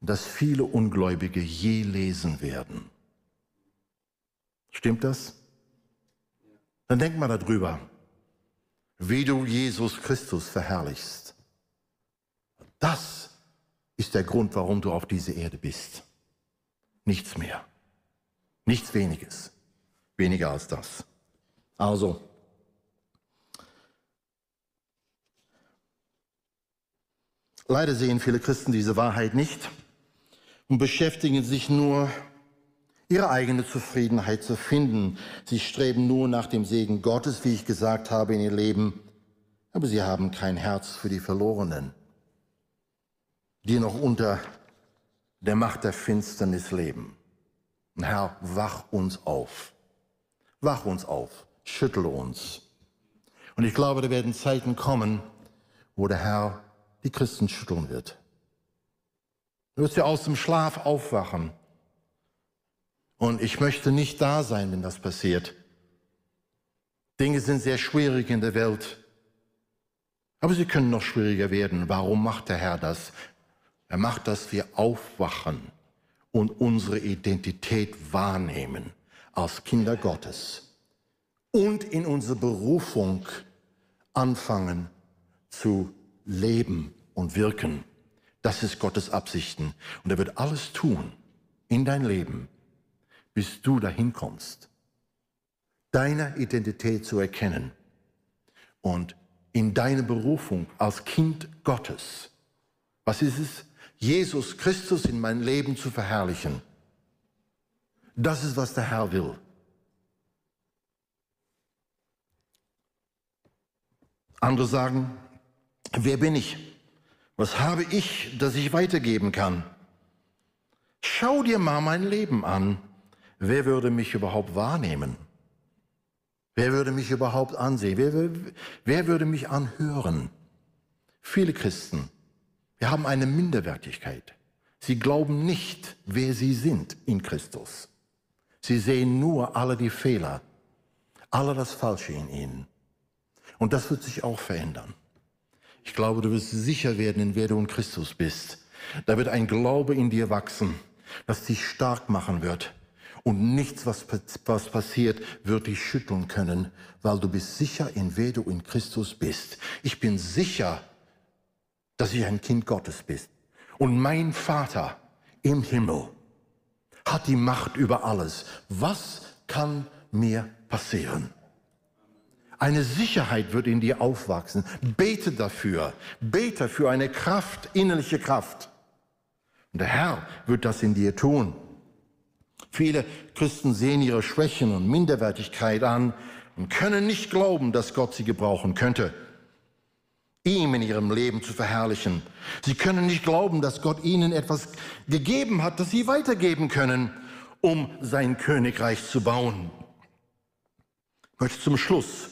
das viele Ungläubige je lesen werden. Stimmt das? Dann denk mal darüber, wie du Jesus Christus verherrlichst. Das ist der Grund, warum du auf dieser Erde bist. Nichts mehr. Nichts weniges. Weniger als das. Also, leider sehen viele Christen diese Wahrheit nicht und beschäftigen sich nur ihre eigene Zufriedenheit zu finden. Sie streben nur nach dem Segen Gottes, wie ich gesagt habe, in ihr Leben, aber sie haben kein Herz für die Verlorenen, die noch unter der Macht der Finsternis leben. Und Herr, wach uns auf. Wach uns auf. Schüttle uns. Und ich glaube, da werden Zeiten kommen, wo der Herr die Christen schütteln wird. Du wirst ja aus dem Schlaf aufwachen und ich möchte nicht da sein, wenn das passiert. Dinge sind sehr schwierig in der Welt. Aber sie können noch schwieriger werden. Warum macht der Herr das? Er macht, dass wir aufwachen und unsere Identität wahrnehmen als Kinder Gottes und in unsere Berufung anfangen zu leben und wirken. Das ist Gottes Absichten. Und er wird alles tun in dein Leben, bis du dahin kommst, deine Identität zu erkennen und in deine Berufung als Kind Gottes. Was ist es? Jesus Christus in mein Leben zu verherrlichen. Das ist, was der Herr will. Andere sagen, wer bin ich? Was habe ich, das ich weitergeben kann? Schau dir mal mein Leben an wer würde mich überhaupt wahrnehmen? Wer würde mich überhaupt ansehen? Wer, wer, würde mich anhören? Viele Christen, wir haben eine Minderwertigkeit. Sie glauben nicht, wer sie sind in Christus. Sie sehen nur alle die Fehler, alle das Falsche in ihnen. Und das wird sich auch verändern. Ich glaube, du wirst sicher werden, in wer du in Christus bist. Da wird ein Glaube in dir wachsen, das dich stark machen wird und nichts, was, was passiert, wird dich schütteln können, weil du bist sicher, in wer du in Christus bist. Ich bin sicher, dass ich ein Kind Gottes bin. Und mein Vater im Himmel hat die Macht über alles. Was kann mir passieren? Eine Sicherheit wird in dir aufwachsen. Bete dafür. Bete für eine Kraft, innerliche Kraft. Und der Herr wird das in dir tun. Viele Christen sehen ihre Schwächen und Minderwertigkeit an und können nicht glauben, dass Gott sie gebrauchen könnte, ihm in ihrem Leben zu verherrlichen. Sie können nicht glauben, dass Gott ihnen etwas gegeben hat, das sie weitergeben können, um sein Königreich zu bauen. Ich möchte zum Schluss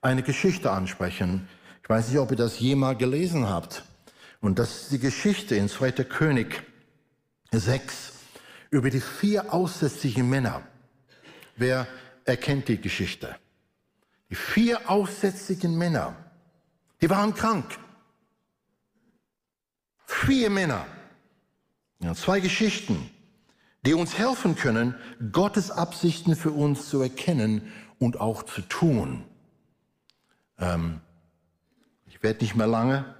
eine Geschichte ansprechen. Ich weiß nicht, ob ihr das jemals gelesen habt. Und das ist die Geschichte in 2. König 6 über die vier aussätzigen Männer. Wer erkennt die Geschichte? Die vier aussätzigen Männer, die waren krank. Vier Männer. Ja, zwei Geschichten, die uns helfen können, Gottes Absichten für uns zu erkennen und auch zu tun. Ähm, ich werde nicht mehr lange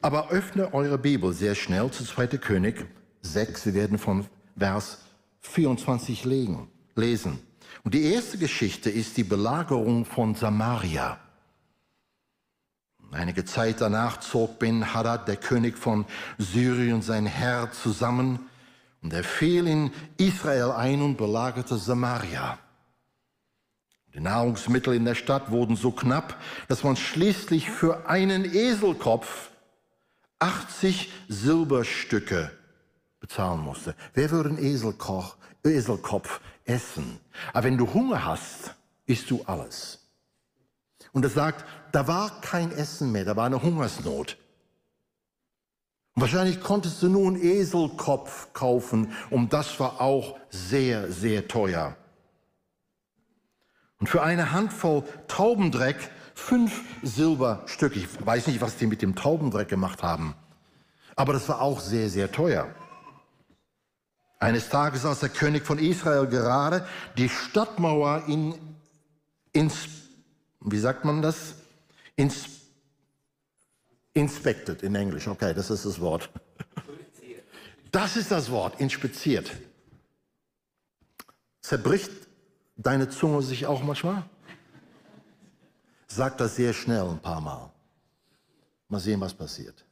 aber öffne eure Bibel sehr schnell zu 2. König 6. Wir werden von Vers 24 legen, lesen. Und die erste Geschichte ist die Belagerung von Samaria. Einige Zeit danach zog Ben Hadad, der König von Syrien, sein Herr zusammen und er fiel in Israel ein und belagerte Samaria. Die Nahrungsmittel in der Stadt wurden so knapp, dass man schließlich für einen Eselkopf 80 Silberstücke bezahlen musste. Wer würde einen Eselkoch, Eselkopf essen? Aber wenn du Hunger hast, isst du alles. Und er sagt, da war kein Essen mehr, da war eine Hungersnot. Und wahrscheinlich konntest du nur einen Eselkopf kaufen und das war auch sehr, sehr teuer. Und für eine Handvoll Taubendreck fünf Silberstücke. Ich weiß nicht, was die mit dem Taubendreck gemacht haben, aber das war auch sehr, sehr teuer. Eines Tages, als der König von Israel gerade die Stadtmauer in, ins, wie sagt man das? Ins, inspected in Englisch, okay, das ist das Wort. Das ist das Wort, inspiziert. Zerbricht deine Zunge sich auch manchmal? Sag das sehr schnell ein paar Mal. Mal sehen, was passiert.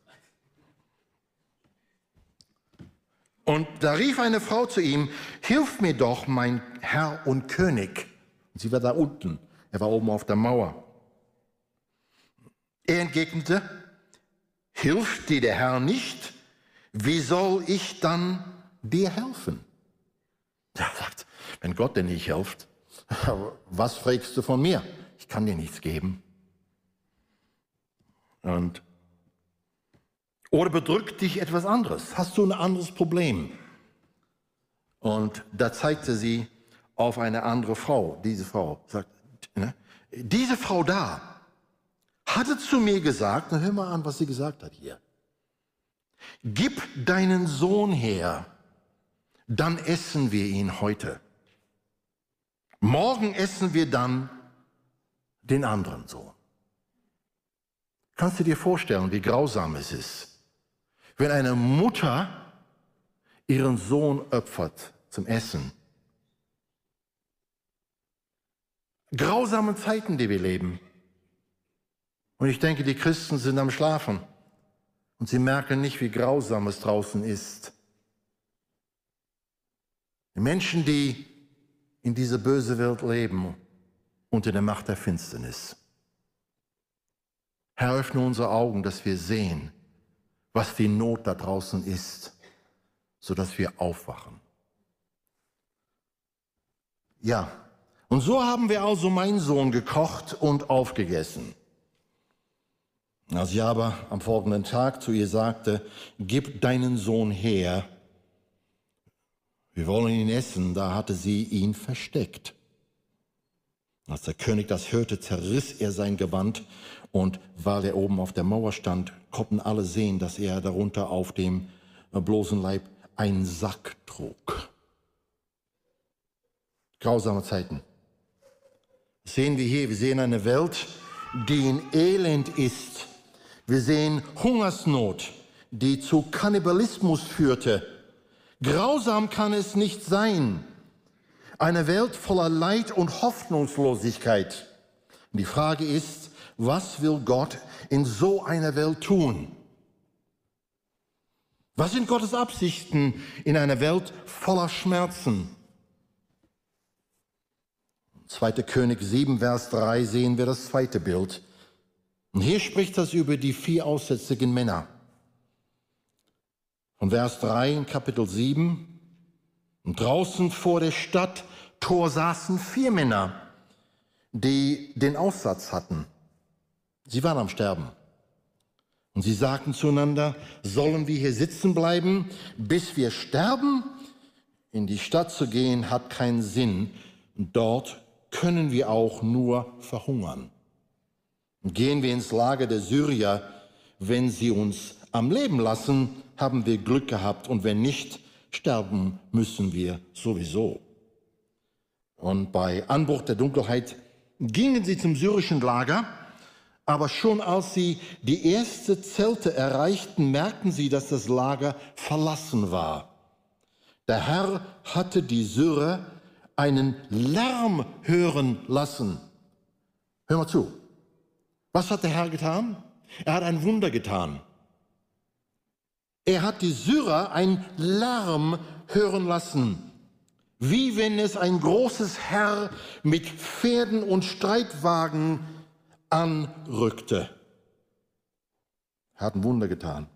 Und da rief eine Frau zu ihm, Hilf mir doch, mein Herr und König. Und sie war da unten, er war oben auf der Mauer. Er entgegnete, Hilft dir der Herr nicht? Wie soll ich dann dir helfen? Er sagt, wenn Gott dir nicht hilft, was fragst du von mir? Ich kann dir nichts geben. Und oder bedrückt dich etwas anderes? Hast du ein anderes Problem? Und da zeigte sie auf eine andere Frau. Diese Frau sagt, ne? diese Frau da hatte zu mir gesagt, na hör mal an, was sie gesagt hat hier. Gib deinen Sohn her, dann essen wir ihn heute. Morgen essen wir dann den anderen Sohn. Kannst du dir vorstellen, wie grausam es ist? Wenn eine Mutter ihren Sohn opfert zum Essen. Grausame Zeiten, die wir leben. Und ich denke, die Christen sind am Schlafen und sie merken nicht, wie grausam es draußen ist. Die Menschen, die in dieser bösen Welt leben, unter der Macht der Finsternis. Herr, öffne unsere Augen, dass wir sehen, was die Not da draußen ist, sodass wir aufwachen. Ja, und so haben wir also meinen Sohn gekocht und aufgegessen. Als ich aber am folgenden Tag zu ihr sagte, gib deinen Sohn her, wir wollen ihn essen, da hatte sie ihn versteckt. Als der König das hörte, zerriss er sein Gewand und weil er oben auf der Mauer stand, konnten alle sehen, dass er darunter auf dem bloßen Leib einen Sack trug. Grausame Zeiten. Das sehen wir hier, wir sehen eine Welt, die in Elend ist. Wir sehen Hungersnot, die zu Kannibalismus führte. Grausam kann es nicht sein. Eine Welt voller Leid und Hoffnungslosigkeit. Die Frage ist, was will Gott in so einer Welt tun? Was sind Gottes Absichten in einer Welt voller Schmerzen? 2. König 7, Vers 3 sehen wir das zweite Bild. Und hier spricht das über die vier aussätzigen Männer. Von Vers 3 in Kapitel 7. Und draußen vor der Stadt Tor saßen vier Männer, die den Aussatz hatten. Sie waren am Sterben. Und sie sagten zueinander, sollen wir hier sitzen bleiben, bis wir sterben? In die Stadt zu gehen hat keinen Sinn. Dort können wir auch nur verhungern. Gehen wir ins Lager der Syrier, wenn sie uns am Leben lassen, haben wir Glück gehabt und wenn nicht, sterben müssen wir sowieso. Und bei Anbruch der Dunkelheit gingen sie zum syrischen Lager, aber schon als sie die erste Zelte erreichten, merkten sie, dass das Lager verlassen war. Der Herr hatte die Syrer einen Lärm hören lassen. Hör mal zu. Was hat der Herr getan? Er hat ein Wunder getan. Er hat die Syrer ein Lärm hören lassen, wie wenn es ein großes Herr mit Pferden und Streitwagen anrückte. Er hat ein Wunder getan.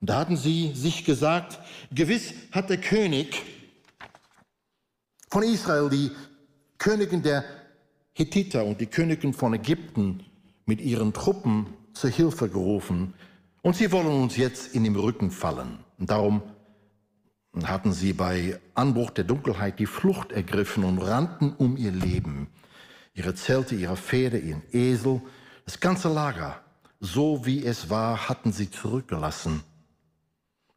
Und da hatten sie sich gesagt, gewiss hat der König von Israel, die Königin der Hethiter und die Königin von Ägypten mit ihren Truppen zur Hilfe gerufen. Und sie wollen uns jetzt in den Rücken fallen. Und darum hatten sie bei Anbruch der Dunkelheit die Flucht ergriffen und rannten um ihr Leben. Ihre Zelte, ihre Pferde, ihren Esel, das ganze Lager, so wie es war, hatten sie zurückgelassen.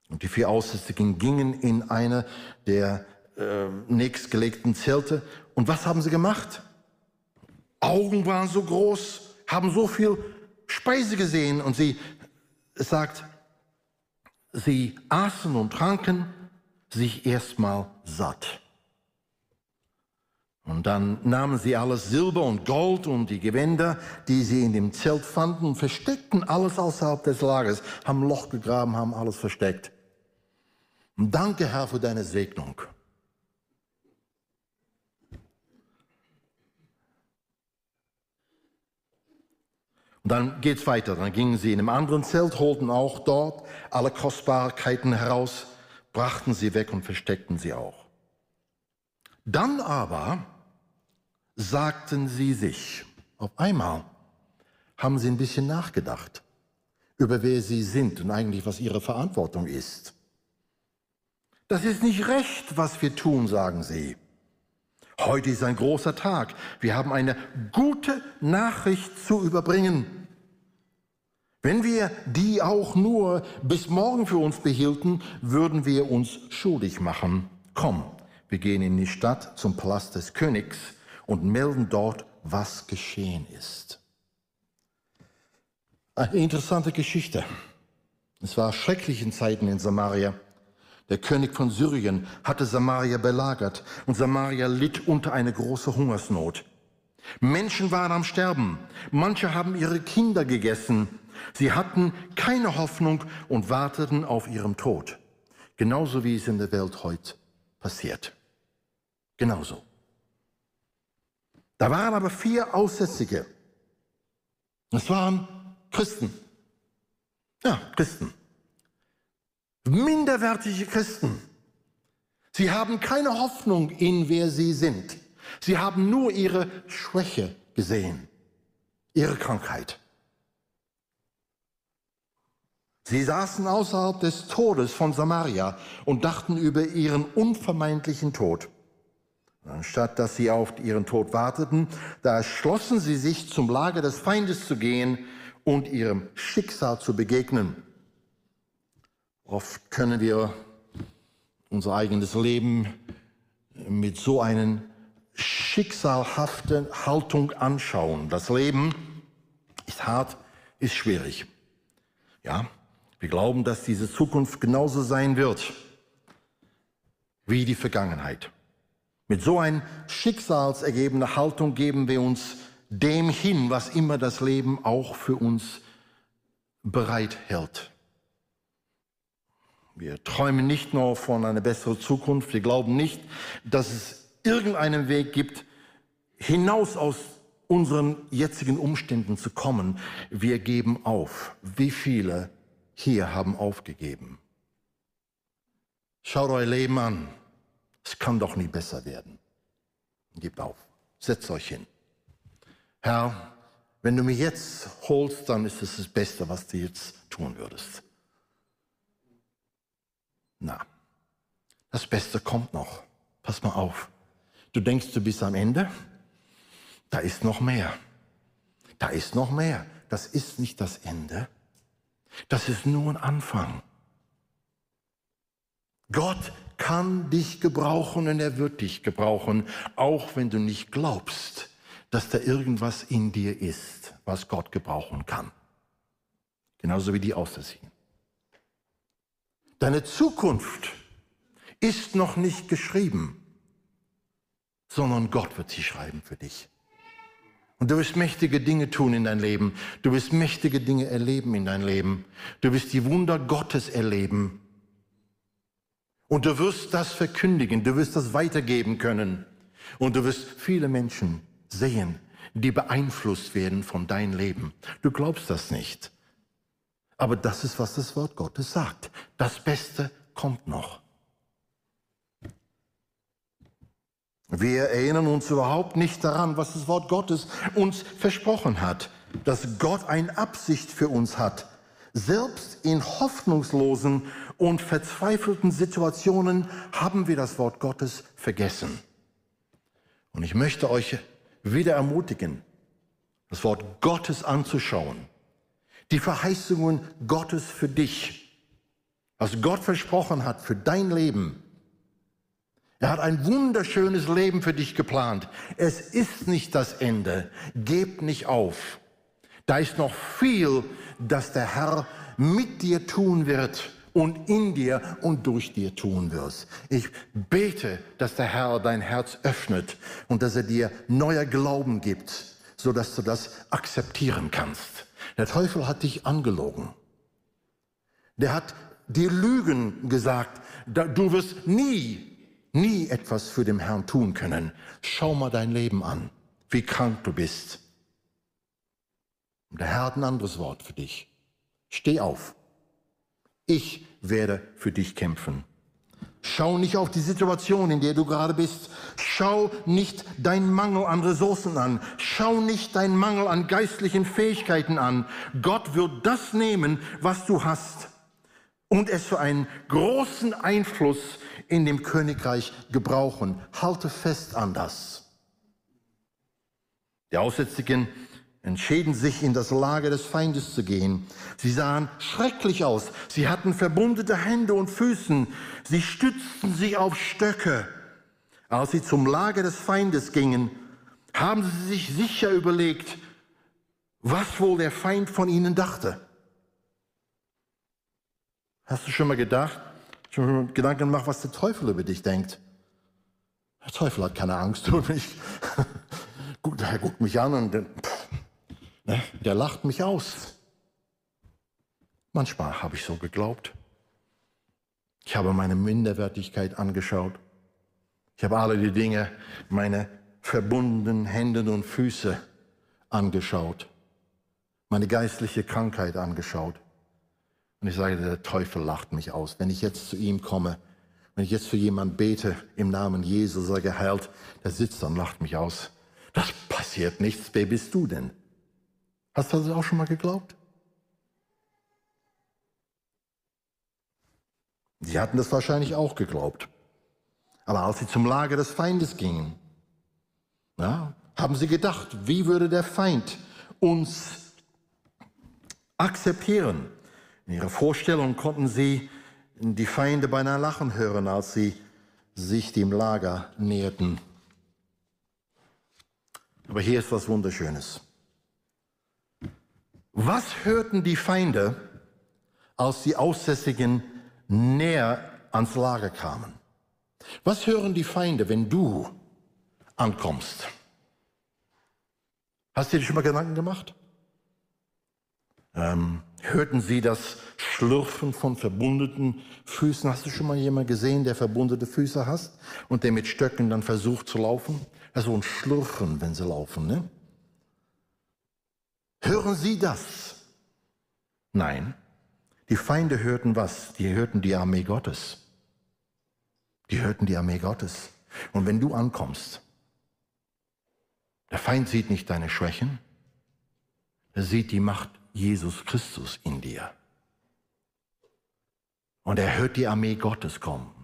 Und die vier Aussätzigen gingen in eine der äh, nächstgelegten Zelte. Und was haben sie gemacht? Augen waren so groß, haben so viel Speise gesehen und sie, sagt, sie aßen und tranken sich erstmal satt. Und dann nahmen sie alles Silber und Gold und die Gewänder, die sie in dem Zelt fanden, und versteckten alles außerhalb des Lagers, haben Loch gegraben, haben alles versteckt. Und danke, Herr, für deine Segnung. Und dann geht's weiter. Dann gingen sie in einem anderen Zelt, holten auch dort alle Kostbarkeiten heraus, brachten sie weg und versteckten sie auch. Dann aber sagten sie sich, auf einmal haben sie ein bisschen nachgedacht über wer sie sind und eigentlich was ihre Verantwortung ist. Das ist nicht recht, was wir tun, sagen sie. Heute ist ein großer Tag. Wir haben eine gute Nachricht zu überbringen. Wenn wir die auch nur bis morgen für uns behielten, würden wir uns schuldig machen. Komm, wir gehen in die Stadt zum Palast des Königs und melden dort, was geschehen ist. Eine interessante Geschichte. Es war schrecklichen Zeiten in Samaria. Der König von Syrien hatte Samaria belagert und Samaria litt unter einer großen Hungersnot. Menschen waren am Sterben. Manche haben ihre Kinder gegessen. Sie hatten keine Hoffnung und warteten auf ihren Tod. Genauso wie es in der Welt heute passiert. Genauso. Da waren aber vier Aussätzige. Das waren Christen. Ja, Christen. Minderwertige Christen. Sie haben keine Hoffnung in wer sie sind. Sie haben nur ihre Schwäche gesehen, ihre Krankheit. Sie saßen außerhalb des Todes von Samaria und dachten über ihren unvermeidlichen Tod. Anstatt dass sie auf ihren Tod warteten, da schlossen sie sich zum Lager des Feindes zu gehen und ihrem Schicksal zu begegnen. Oft können wir unser eigenes Leben mit so einer schicksalhaften Haltung anschauen. Das Leben ist hart, ist schwierig. Ja, wir glauben, dass diese Zukunft genauso sein wird wie die Vergangenheit. Mit so einer schicksalsergebenen Haltung geben wir uns dem hin, was immer das Leben auch für uns bereithält. Wir träumen nicht nur von einer besseren Zukunft, wir glauben nicht, dass es irgendeinen Weg gibt, hinaus aus unseren jetzigen Umständen zu kommen. Wir geben auf. Wie viele hier haben aufgegeben? Schaut euer Leben an. Es kann doch nie besser werden. Gebt auf. Setzt euch hin. Herr, wenn du mich jetzt holst, dann ist es das Beste, was du jetzt tun würdest. Na, das Beste kommt noch. Pass mal auf. Du denkst, du bist am Ende? Da ist noch mehr. Da ist noch mehr. Das ist nicht das Ende. Das ist nur ein Anfang. Gott kann dich gebrauchen und er wird dich gebrauchen, auch wenn du nicht glaubst, dass da irgendwas in dir ist, was Gott gebrauchen kann. Genauso wie die Außersehen. Deine Zukunft ist noch nicht geschrieben, sondern Gott wird sie schreiben für dich. Und du wirst mächtige Dinge tun in dein Leben. Du wirst mächtige Dinge erleben in dein Leben. Du wirst die Wunder Gottes erleben. Und du wirst das verkündigen, du wirst das weitergeben können. Und du wirst viele Menschen sehen, die beeinflusst werden von deinem Leben. Du glaubst das nicht. Aber das ist, was das Wort Gottes sagt. Das Beste kommt noch. Wir erinnern uns überhaupt nicht daran, was das Wort Gottes uns versprochen hat, dass Gott eine Absicht für uns hat, selbst in hoffnungslosen und verzweifelten Situationen haben wir das Wort Gottes vergessen. Und ich möchte euch wieder ermutigen, das Wort Gottes anzuschauen. Die Verheißungen Gottes für dich. Was Gott versprochen hat für dein Leben. Er hat ein wunderschönes Leben für dich geplant. Es ist nicht das Ende. Geb nicht auf. Da ist noch viel, das der Herr mit dir tun wird und in dir und durch dir tun wirst. Ich bete, dass der Herr dein Herz öffnet und dass er dir neuer Glauben gibt, so dass du das akzeptieren kannst. Der Teufel hat dich angelogen. Der hat dir Lügen gesagt. Du wirst nie, nie etwas für den Herrn tun können. Schau mal dein Leben an, wie krank du bist. Und der Herr hat ein anderes Wort für dich. Steh auf. Ich werde für dich kämpfen. Schau nicht auf die Situation, in der du gerade bist. Schau nicht deinen Mangel an Ressourcen an. Schau nicht deinen Mangel an geistlichen Fähigkeiten an. Gott wird das nehmen, was du hast und es für einen großen Einfluss in dem Königreich gebrauchen. Halte fest an das. Die Aussätzigen entschieden sich, in das Lager des Feindes zu gehen. Sie sahen schrecklich aus. Sie hatten verbundete Hände und Füßen. Sie stützten sich auf Stöcke. Als sie zum Lager des Feindes gingen, haben sie sich sicher überlegt, was wohl der Feind von ihnen dachte. Hast du schon mal gedacht, schon mal Gedanken gemacht, was der Teufel über dich denkt? Der Teufel hat keine Angst über mich. er guckt mich an und pff, Ne? Der lacht mich aus. Manchmal habe ich so geglaubt. Ich habe meine Minderwertigkeit angeschaut. Ich habe alle die Dinge, meine verbundenen Hände und Füße angeschaut. Meine geistliche Krankheit angeschaut. Und ich sage, der Teufel lacht mich aus. Wenn ich jetzt zu ihm komme, wenn ich jetzt für jemanden bete im Namen Jesu, sage heilt, der sitzt und lacht mich aus. Das passiert nichts. Wer bist du denn? Hast du das auch schon mal geglaubt? Sie hatten das wahrscheinlich auch geglaubt. Aber als sie zum Lager des Feindes gingen, ja, haben sie gedacht, wie würde der Feind uns akzeptieren? In ihrer Vorstellung konnten sie die Feinde beinahe lachen hören, als sie sich dem Lager näherten. Aber hier ist was Wunderschönes. Was hörten die Feinde, als die Aussässigen näher ans Lager kamen? Was hören die Feinde, wenn du ankommst? Hast du dir schon mal Gedanken gemacht? Ähm, hörten sie das Schlürfen von verbundenen Füßen? Hast du schon mal jemanden gesehen, der verbundene Füße hast und der mit Stöcken dann versucht zu laufen? Also ein Schlürfen, wenn sie laufen, ne? Hören Sie das? Nein, die Feinde hörten was? Die hörten die Armee Gottes. Die hörten die Armee Gottes. Und wenn du ankommst, der Feind sieht nicht deine Schwächen, er sieht die Macht Jesus Christus in dir. Und er hört die Armee Gottes kommen.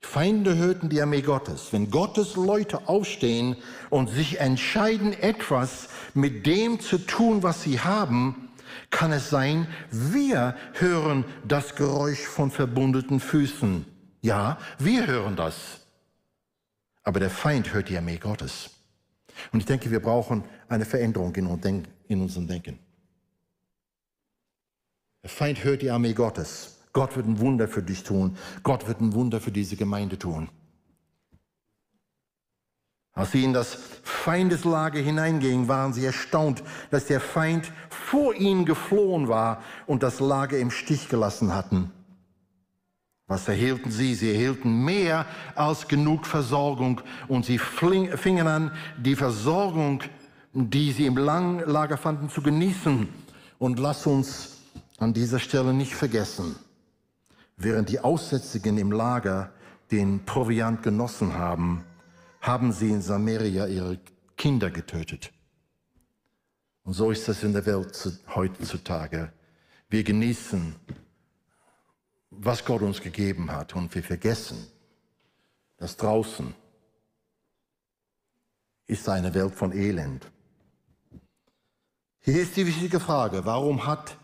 Feinde hörten die Armee Gottes. Wenn Gottes Leute aufstehen und sich entscheiden, etwas mit dem zu tun, was sie haben, kann es sein, wir hören das Geräusch von verbundenen Füßen. Ja, wir hören das. Aber der Feind hört die Armee Gottes. Und ich denke, wir brauchen eine Veränderung in unserem Denken. Der Feind hört die Armee Gottes. Gott wird ein Wunder für dich tun. Gott wird ein Wunder für diese Gemeinde tun. Als sie in das Feindeslager hineingingen, waren sie erstaunt, dass der Feind vor ihnen geflohen war und das Lager im Stich gelassen hatten. Was erhielten sie? Sie erhielten mehr als genug Versorgung und sie fingen an, die Versorgung, die sie im Langlager fanden, zu genießen. Und lass uns an dieser Stelle nicht vergessen, Während die Aussätzigen im Lager den Proviant genossen haben, haben sie in Samaria ihre Kinder getötet. Und so ist das in der Welt heutzutage. Wir genießen, was Gott uns gegeben hat und wir vergessen, dass draußen ist eine Welt von Elend. Hier ist die wichtige Frage, warum hat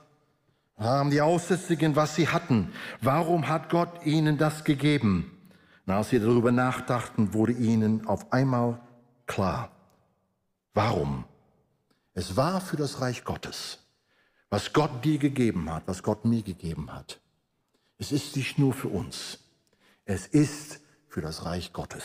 haben die Aussätzigen, was sie hatten. Warum hat Gott ihnen das gegeben? Na, als sie darüber nachdachten, wurde ihnen auf einmal klar. Warum? Es war für das Reich Gottes. was Gott dir gegeben hat, was Gott mir gegeben hat, es ist nicht nur für uns, es ist für das Reich Gottes.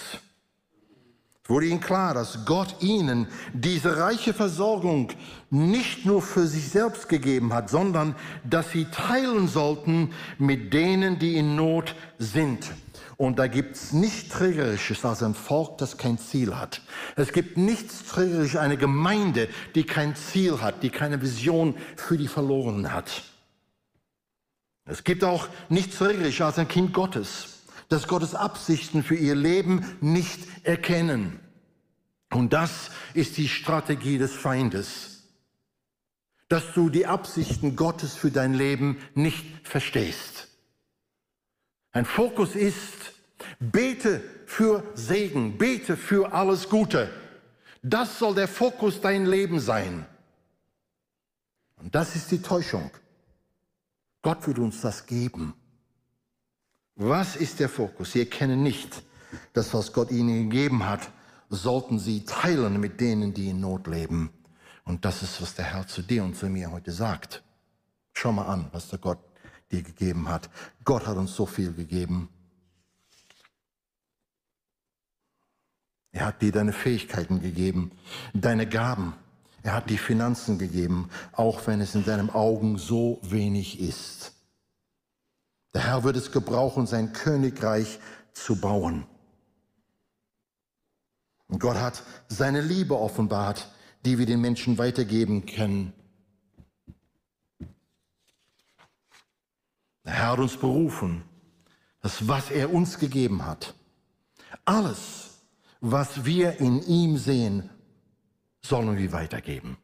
Es wurde ihnen klar, dass Gott ihnen diese reiche Versorgung nicht nur für sich selbst gegeben hat, sondern dass sie teilen sollten mit denen, die in Not sind. Und da gibt es nichts Trägerisches als ein Volk, das kein Ziel hat. Es gibt nichts Trägerisches, eine Gemeinde, die kein Ziel hat, die keine Vision für die Verlorenen hat. Es gibt auch nichts Trägerisches als ein Kind Gottes, das Gottes Absichten für ihr Leben nicht erkennen. Und das ist die Strategie des Feindes, dass du die Absichten Gottes für dein Leben nicht verstehst. Ein Fokus ist, bete für Segen, bete für alles Gute. Das soll der Fokus dein Leben sein. Und das ist die Täuschung. Gott wird uns das geben. Was ist der Fokus? Sie erkennen nicht, dass was Gott ihnen gegeben hat, sollten sie teilen mit denen, die in Not leben. Und das ist, was der Herr zu dir und zu mir heute sagt. Schau mal an, was der Gott dir gegeben hat. Gott hat uns so viel gegeben. Er hat dir deine Fähigkeiten gegeben, deine Gaben. Er hat die Finanzen gegeben, auch wenn es in deinen Augen so wenig ist. Der Herr wird es gebrauchen, sein Königreich zu bauen. Und Gott hat seine Liebe offenbart, die wir den Menschen weitergeben können. Der Herr hat uns berufen, das, was er uns gegeben hat. Alles, was wir in ihm sehen, sollen wir weitergeben.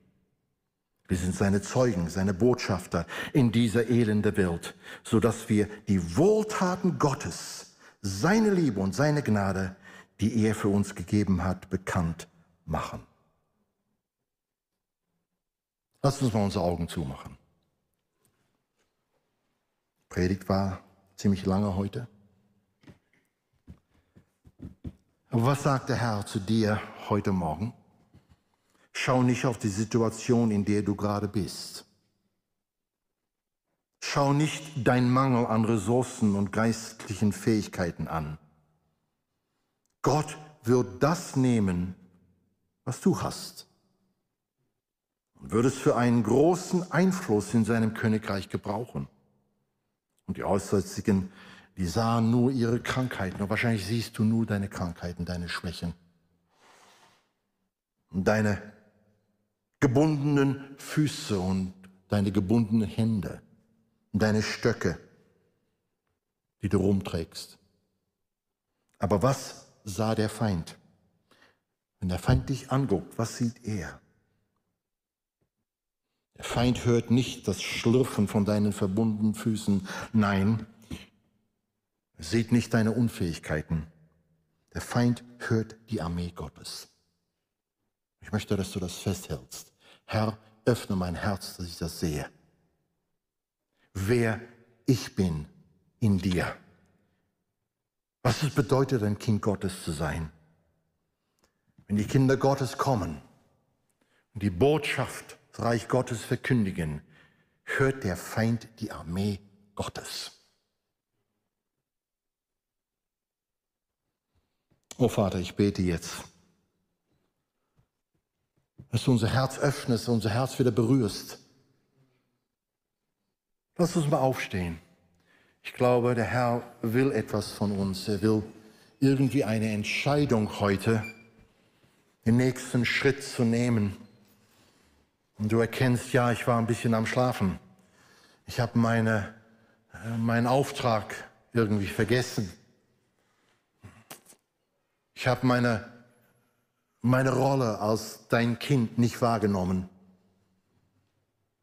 Wir sind seine Zeugen, seine Botschafter in dieser elenden Welt, so dass wir die Wohltaten Gottes, seine Liebe und seine Gnade, die er für uns gegeben hat, bekannt machen. Lass uns mal unsere Augen zumachen. Predigt war ziemlich lange heute. Aber was sagt der Herr zu dir heute Morgen? Schau nicht auf die Situation, in der du gerade bist. Schau nicht dein Mangel an Ressourcen und geistlichen Fähigkeiten an. Gott wird das nehmen, was du hast und wird es für einen großen Einfluss in seinem Königreich gebrauchen. Und die Aussätzigen, die sahen nur ihre Krankheiten und wahrscheinlich siehst du nur deine Krankheiten, deine Schwächen und deine gebundenen Füße und deine gebundenen Hände und deine Stöcke, die du rumträgst. Aber was sah der Feind? Wenn der Feind dich anguckt, was sieht er? Der Feind hört nicht das Schlürfen von deinen verbundenen Füßen. Nein, er sieht nicht deine Unfähigkeiten. Der Feind hört die Armee Gottes. Ich möchte, dass du das festhältst. Herr, öffne mein Herz, dass ich das sehe. Wer ich bin in dir. Was es bedeutet, ein Kind Gottes zu sein. Wenn die Kinder Gottes kommen und die Botschaft des Reich Gottes verkündigen, hört der Feind die Armee Gottes. Oh Vater, ich bete jetzt dass du unser Herz öffnest, unser Herz wieder berührst. Lass uns mal aufstehen. Ich glaube, der Herr will etwas von uns. Er will irgendwie eine Entscheidung heute, den nächsten Schritt zu nehmen. Und du erkennst, ja, ich war ein bisschen am Schlafen. Ich habe meine, äh, meinen Auftrag irgendwie vergessen. Ich habe meine meine Rolle als dein Kind nicht wahrgenommen.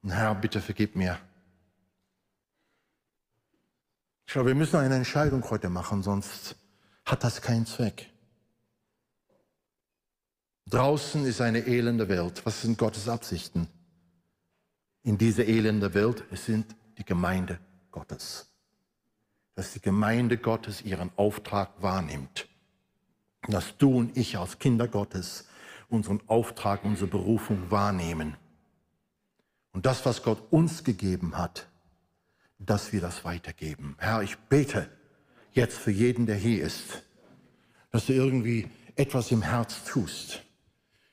Herr, bitte vergib mir. Ich glaube, wir müssen eine Entscheidung heute machen, sonst hat das keinen Zweck. Draußen ist eine elende Welt. Was sind Gottes Absichten? In dieser elenden Welt, sind die Gemeinde Gottes. Dass die Gemeinde Gottes ihren Auftrag wahrnimmt dass du und ich als Kinder Gottes unseren Auftrag, unsere Berufung wahrnehmen. Und das, was Gott uns gegeben hat, dass wir das weitergeben. Herr, ich bete jetzt für jeden, der hier ist, dass du irgendwie etwas im Herz tust,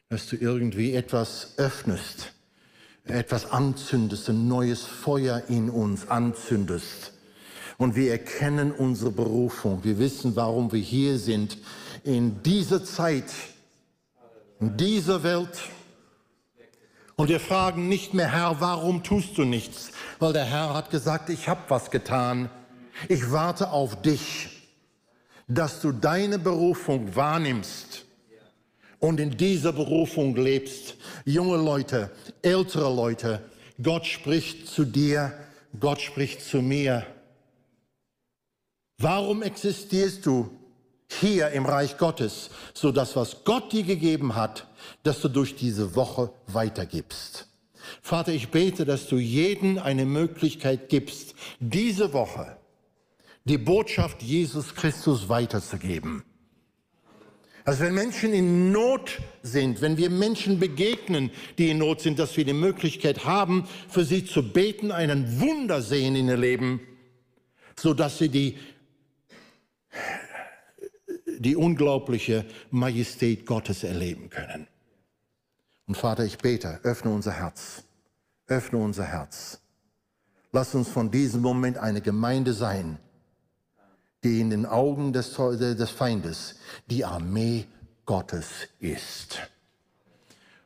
dass du irgendwie etwas öffnest, etwas anzündest, ein neues Feuer in uns anzündest. Und wir erkennen unsere Berufung. Wir wissen, warum wir hier sind. In dieser Zeit, in dieser Welt. Und wir fragen nicht mehr, Herr, warum tust du nichts? Weil der Herr hat gesagt, ich habe was getan. Ich warte auf dich, dass du deine Berufung wahrnimmst und in dieser Berufung lebst. Junge Leute, ältere Leute, Gott spricht zu dir, Gott spricht zu mir. Warum existierst du hier im Reich Gottes, so dass was Gott dir gegeben hat, dass du durch diese Woche weitergibst? Vater, ich bete, dass du jeden eine Möglichkeit gibst, diese Woche die Botschaft Jesus Christus weiterzugeben. Also wenn Menschen in Not sind, wenn wir Menschen begegnen, die in Not sind, dass wir die Möglichkeit haben, für sie zu beten, einen Wunder sehen in ihr Leben, so dass sie die, die unglaubliche Majestät Gottes erleben können. Und Vater, ich bete, öffne unser Herz, öffne unser Herz. Lass uns von diesem Moment eine Gemeinde sein, die in den Augen des, des Feindes die Armee Gottes ist.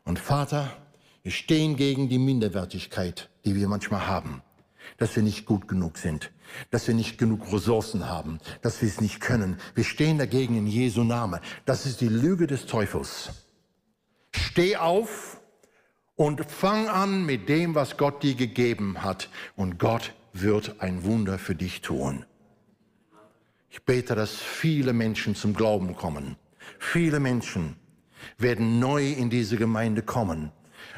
Und Vater, wir stehen gegen die Minderwertigkeit, die wir manchmal haben, dass wir nicht gut genug sind, dass wir nicht genug Ressourcen haben, dass wir es nicht können. Wir stehen dagegen in Jesu Name. Das ist die Lüge des Teufels. Steh auf und fang an mit dem, was Gott dir gegeben hat. Und Gott wird ein Wunder für dich tun. Ich bete, dass viele Menschen zum Glauben kommen. Viele Menschen werden neu in diese Gemeinde kommen,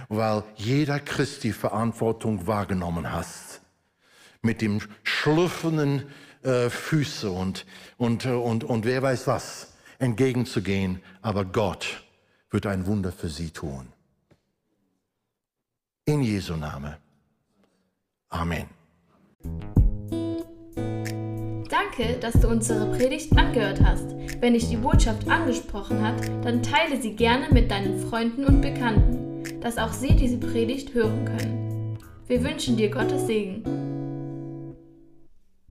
weil jeder Christ die Verantwortung wahrgenommen hat. Mit dem schlüpfenden äh, Füße und, und, äh, und, und wer weiß was entgegenzugehen. Aber Gott wird ein Wunder für sie tun. In Jesu Name. Amen. Danke, dass du unsere Predigt angehört hast. Wenn dich die Botschaft angesprochen hat, dann teile sie gerne mit deinen Freunden und Bekannten, dass auch sie diese Predigt hören können. Wir wünschen dir Gottes Segen.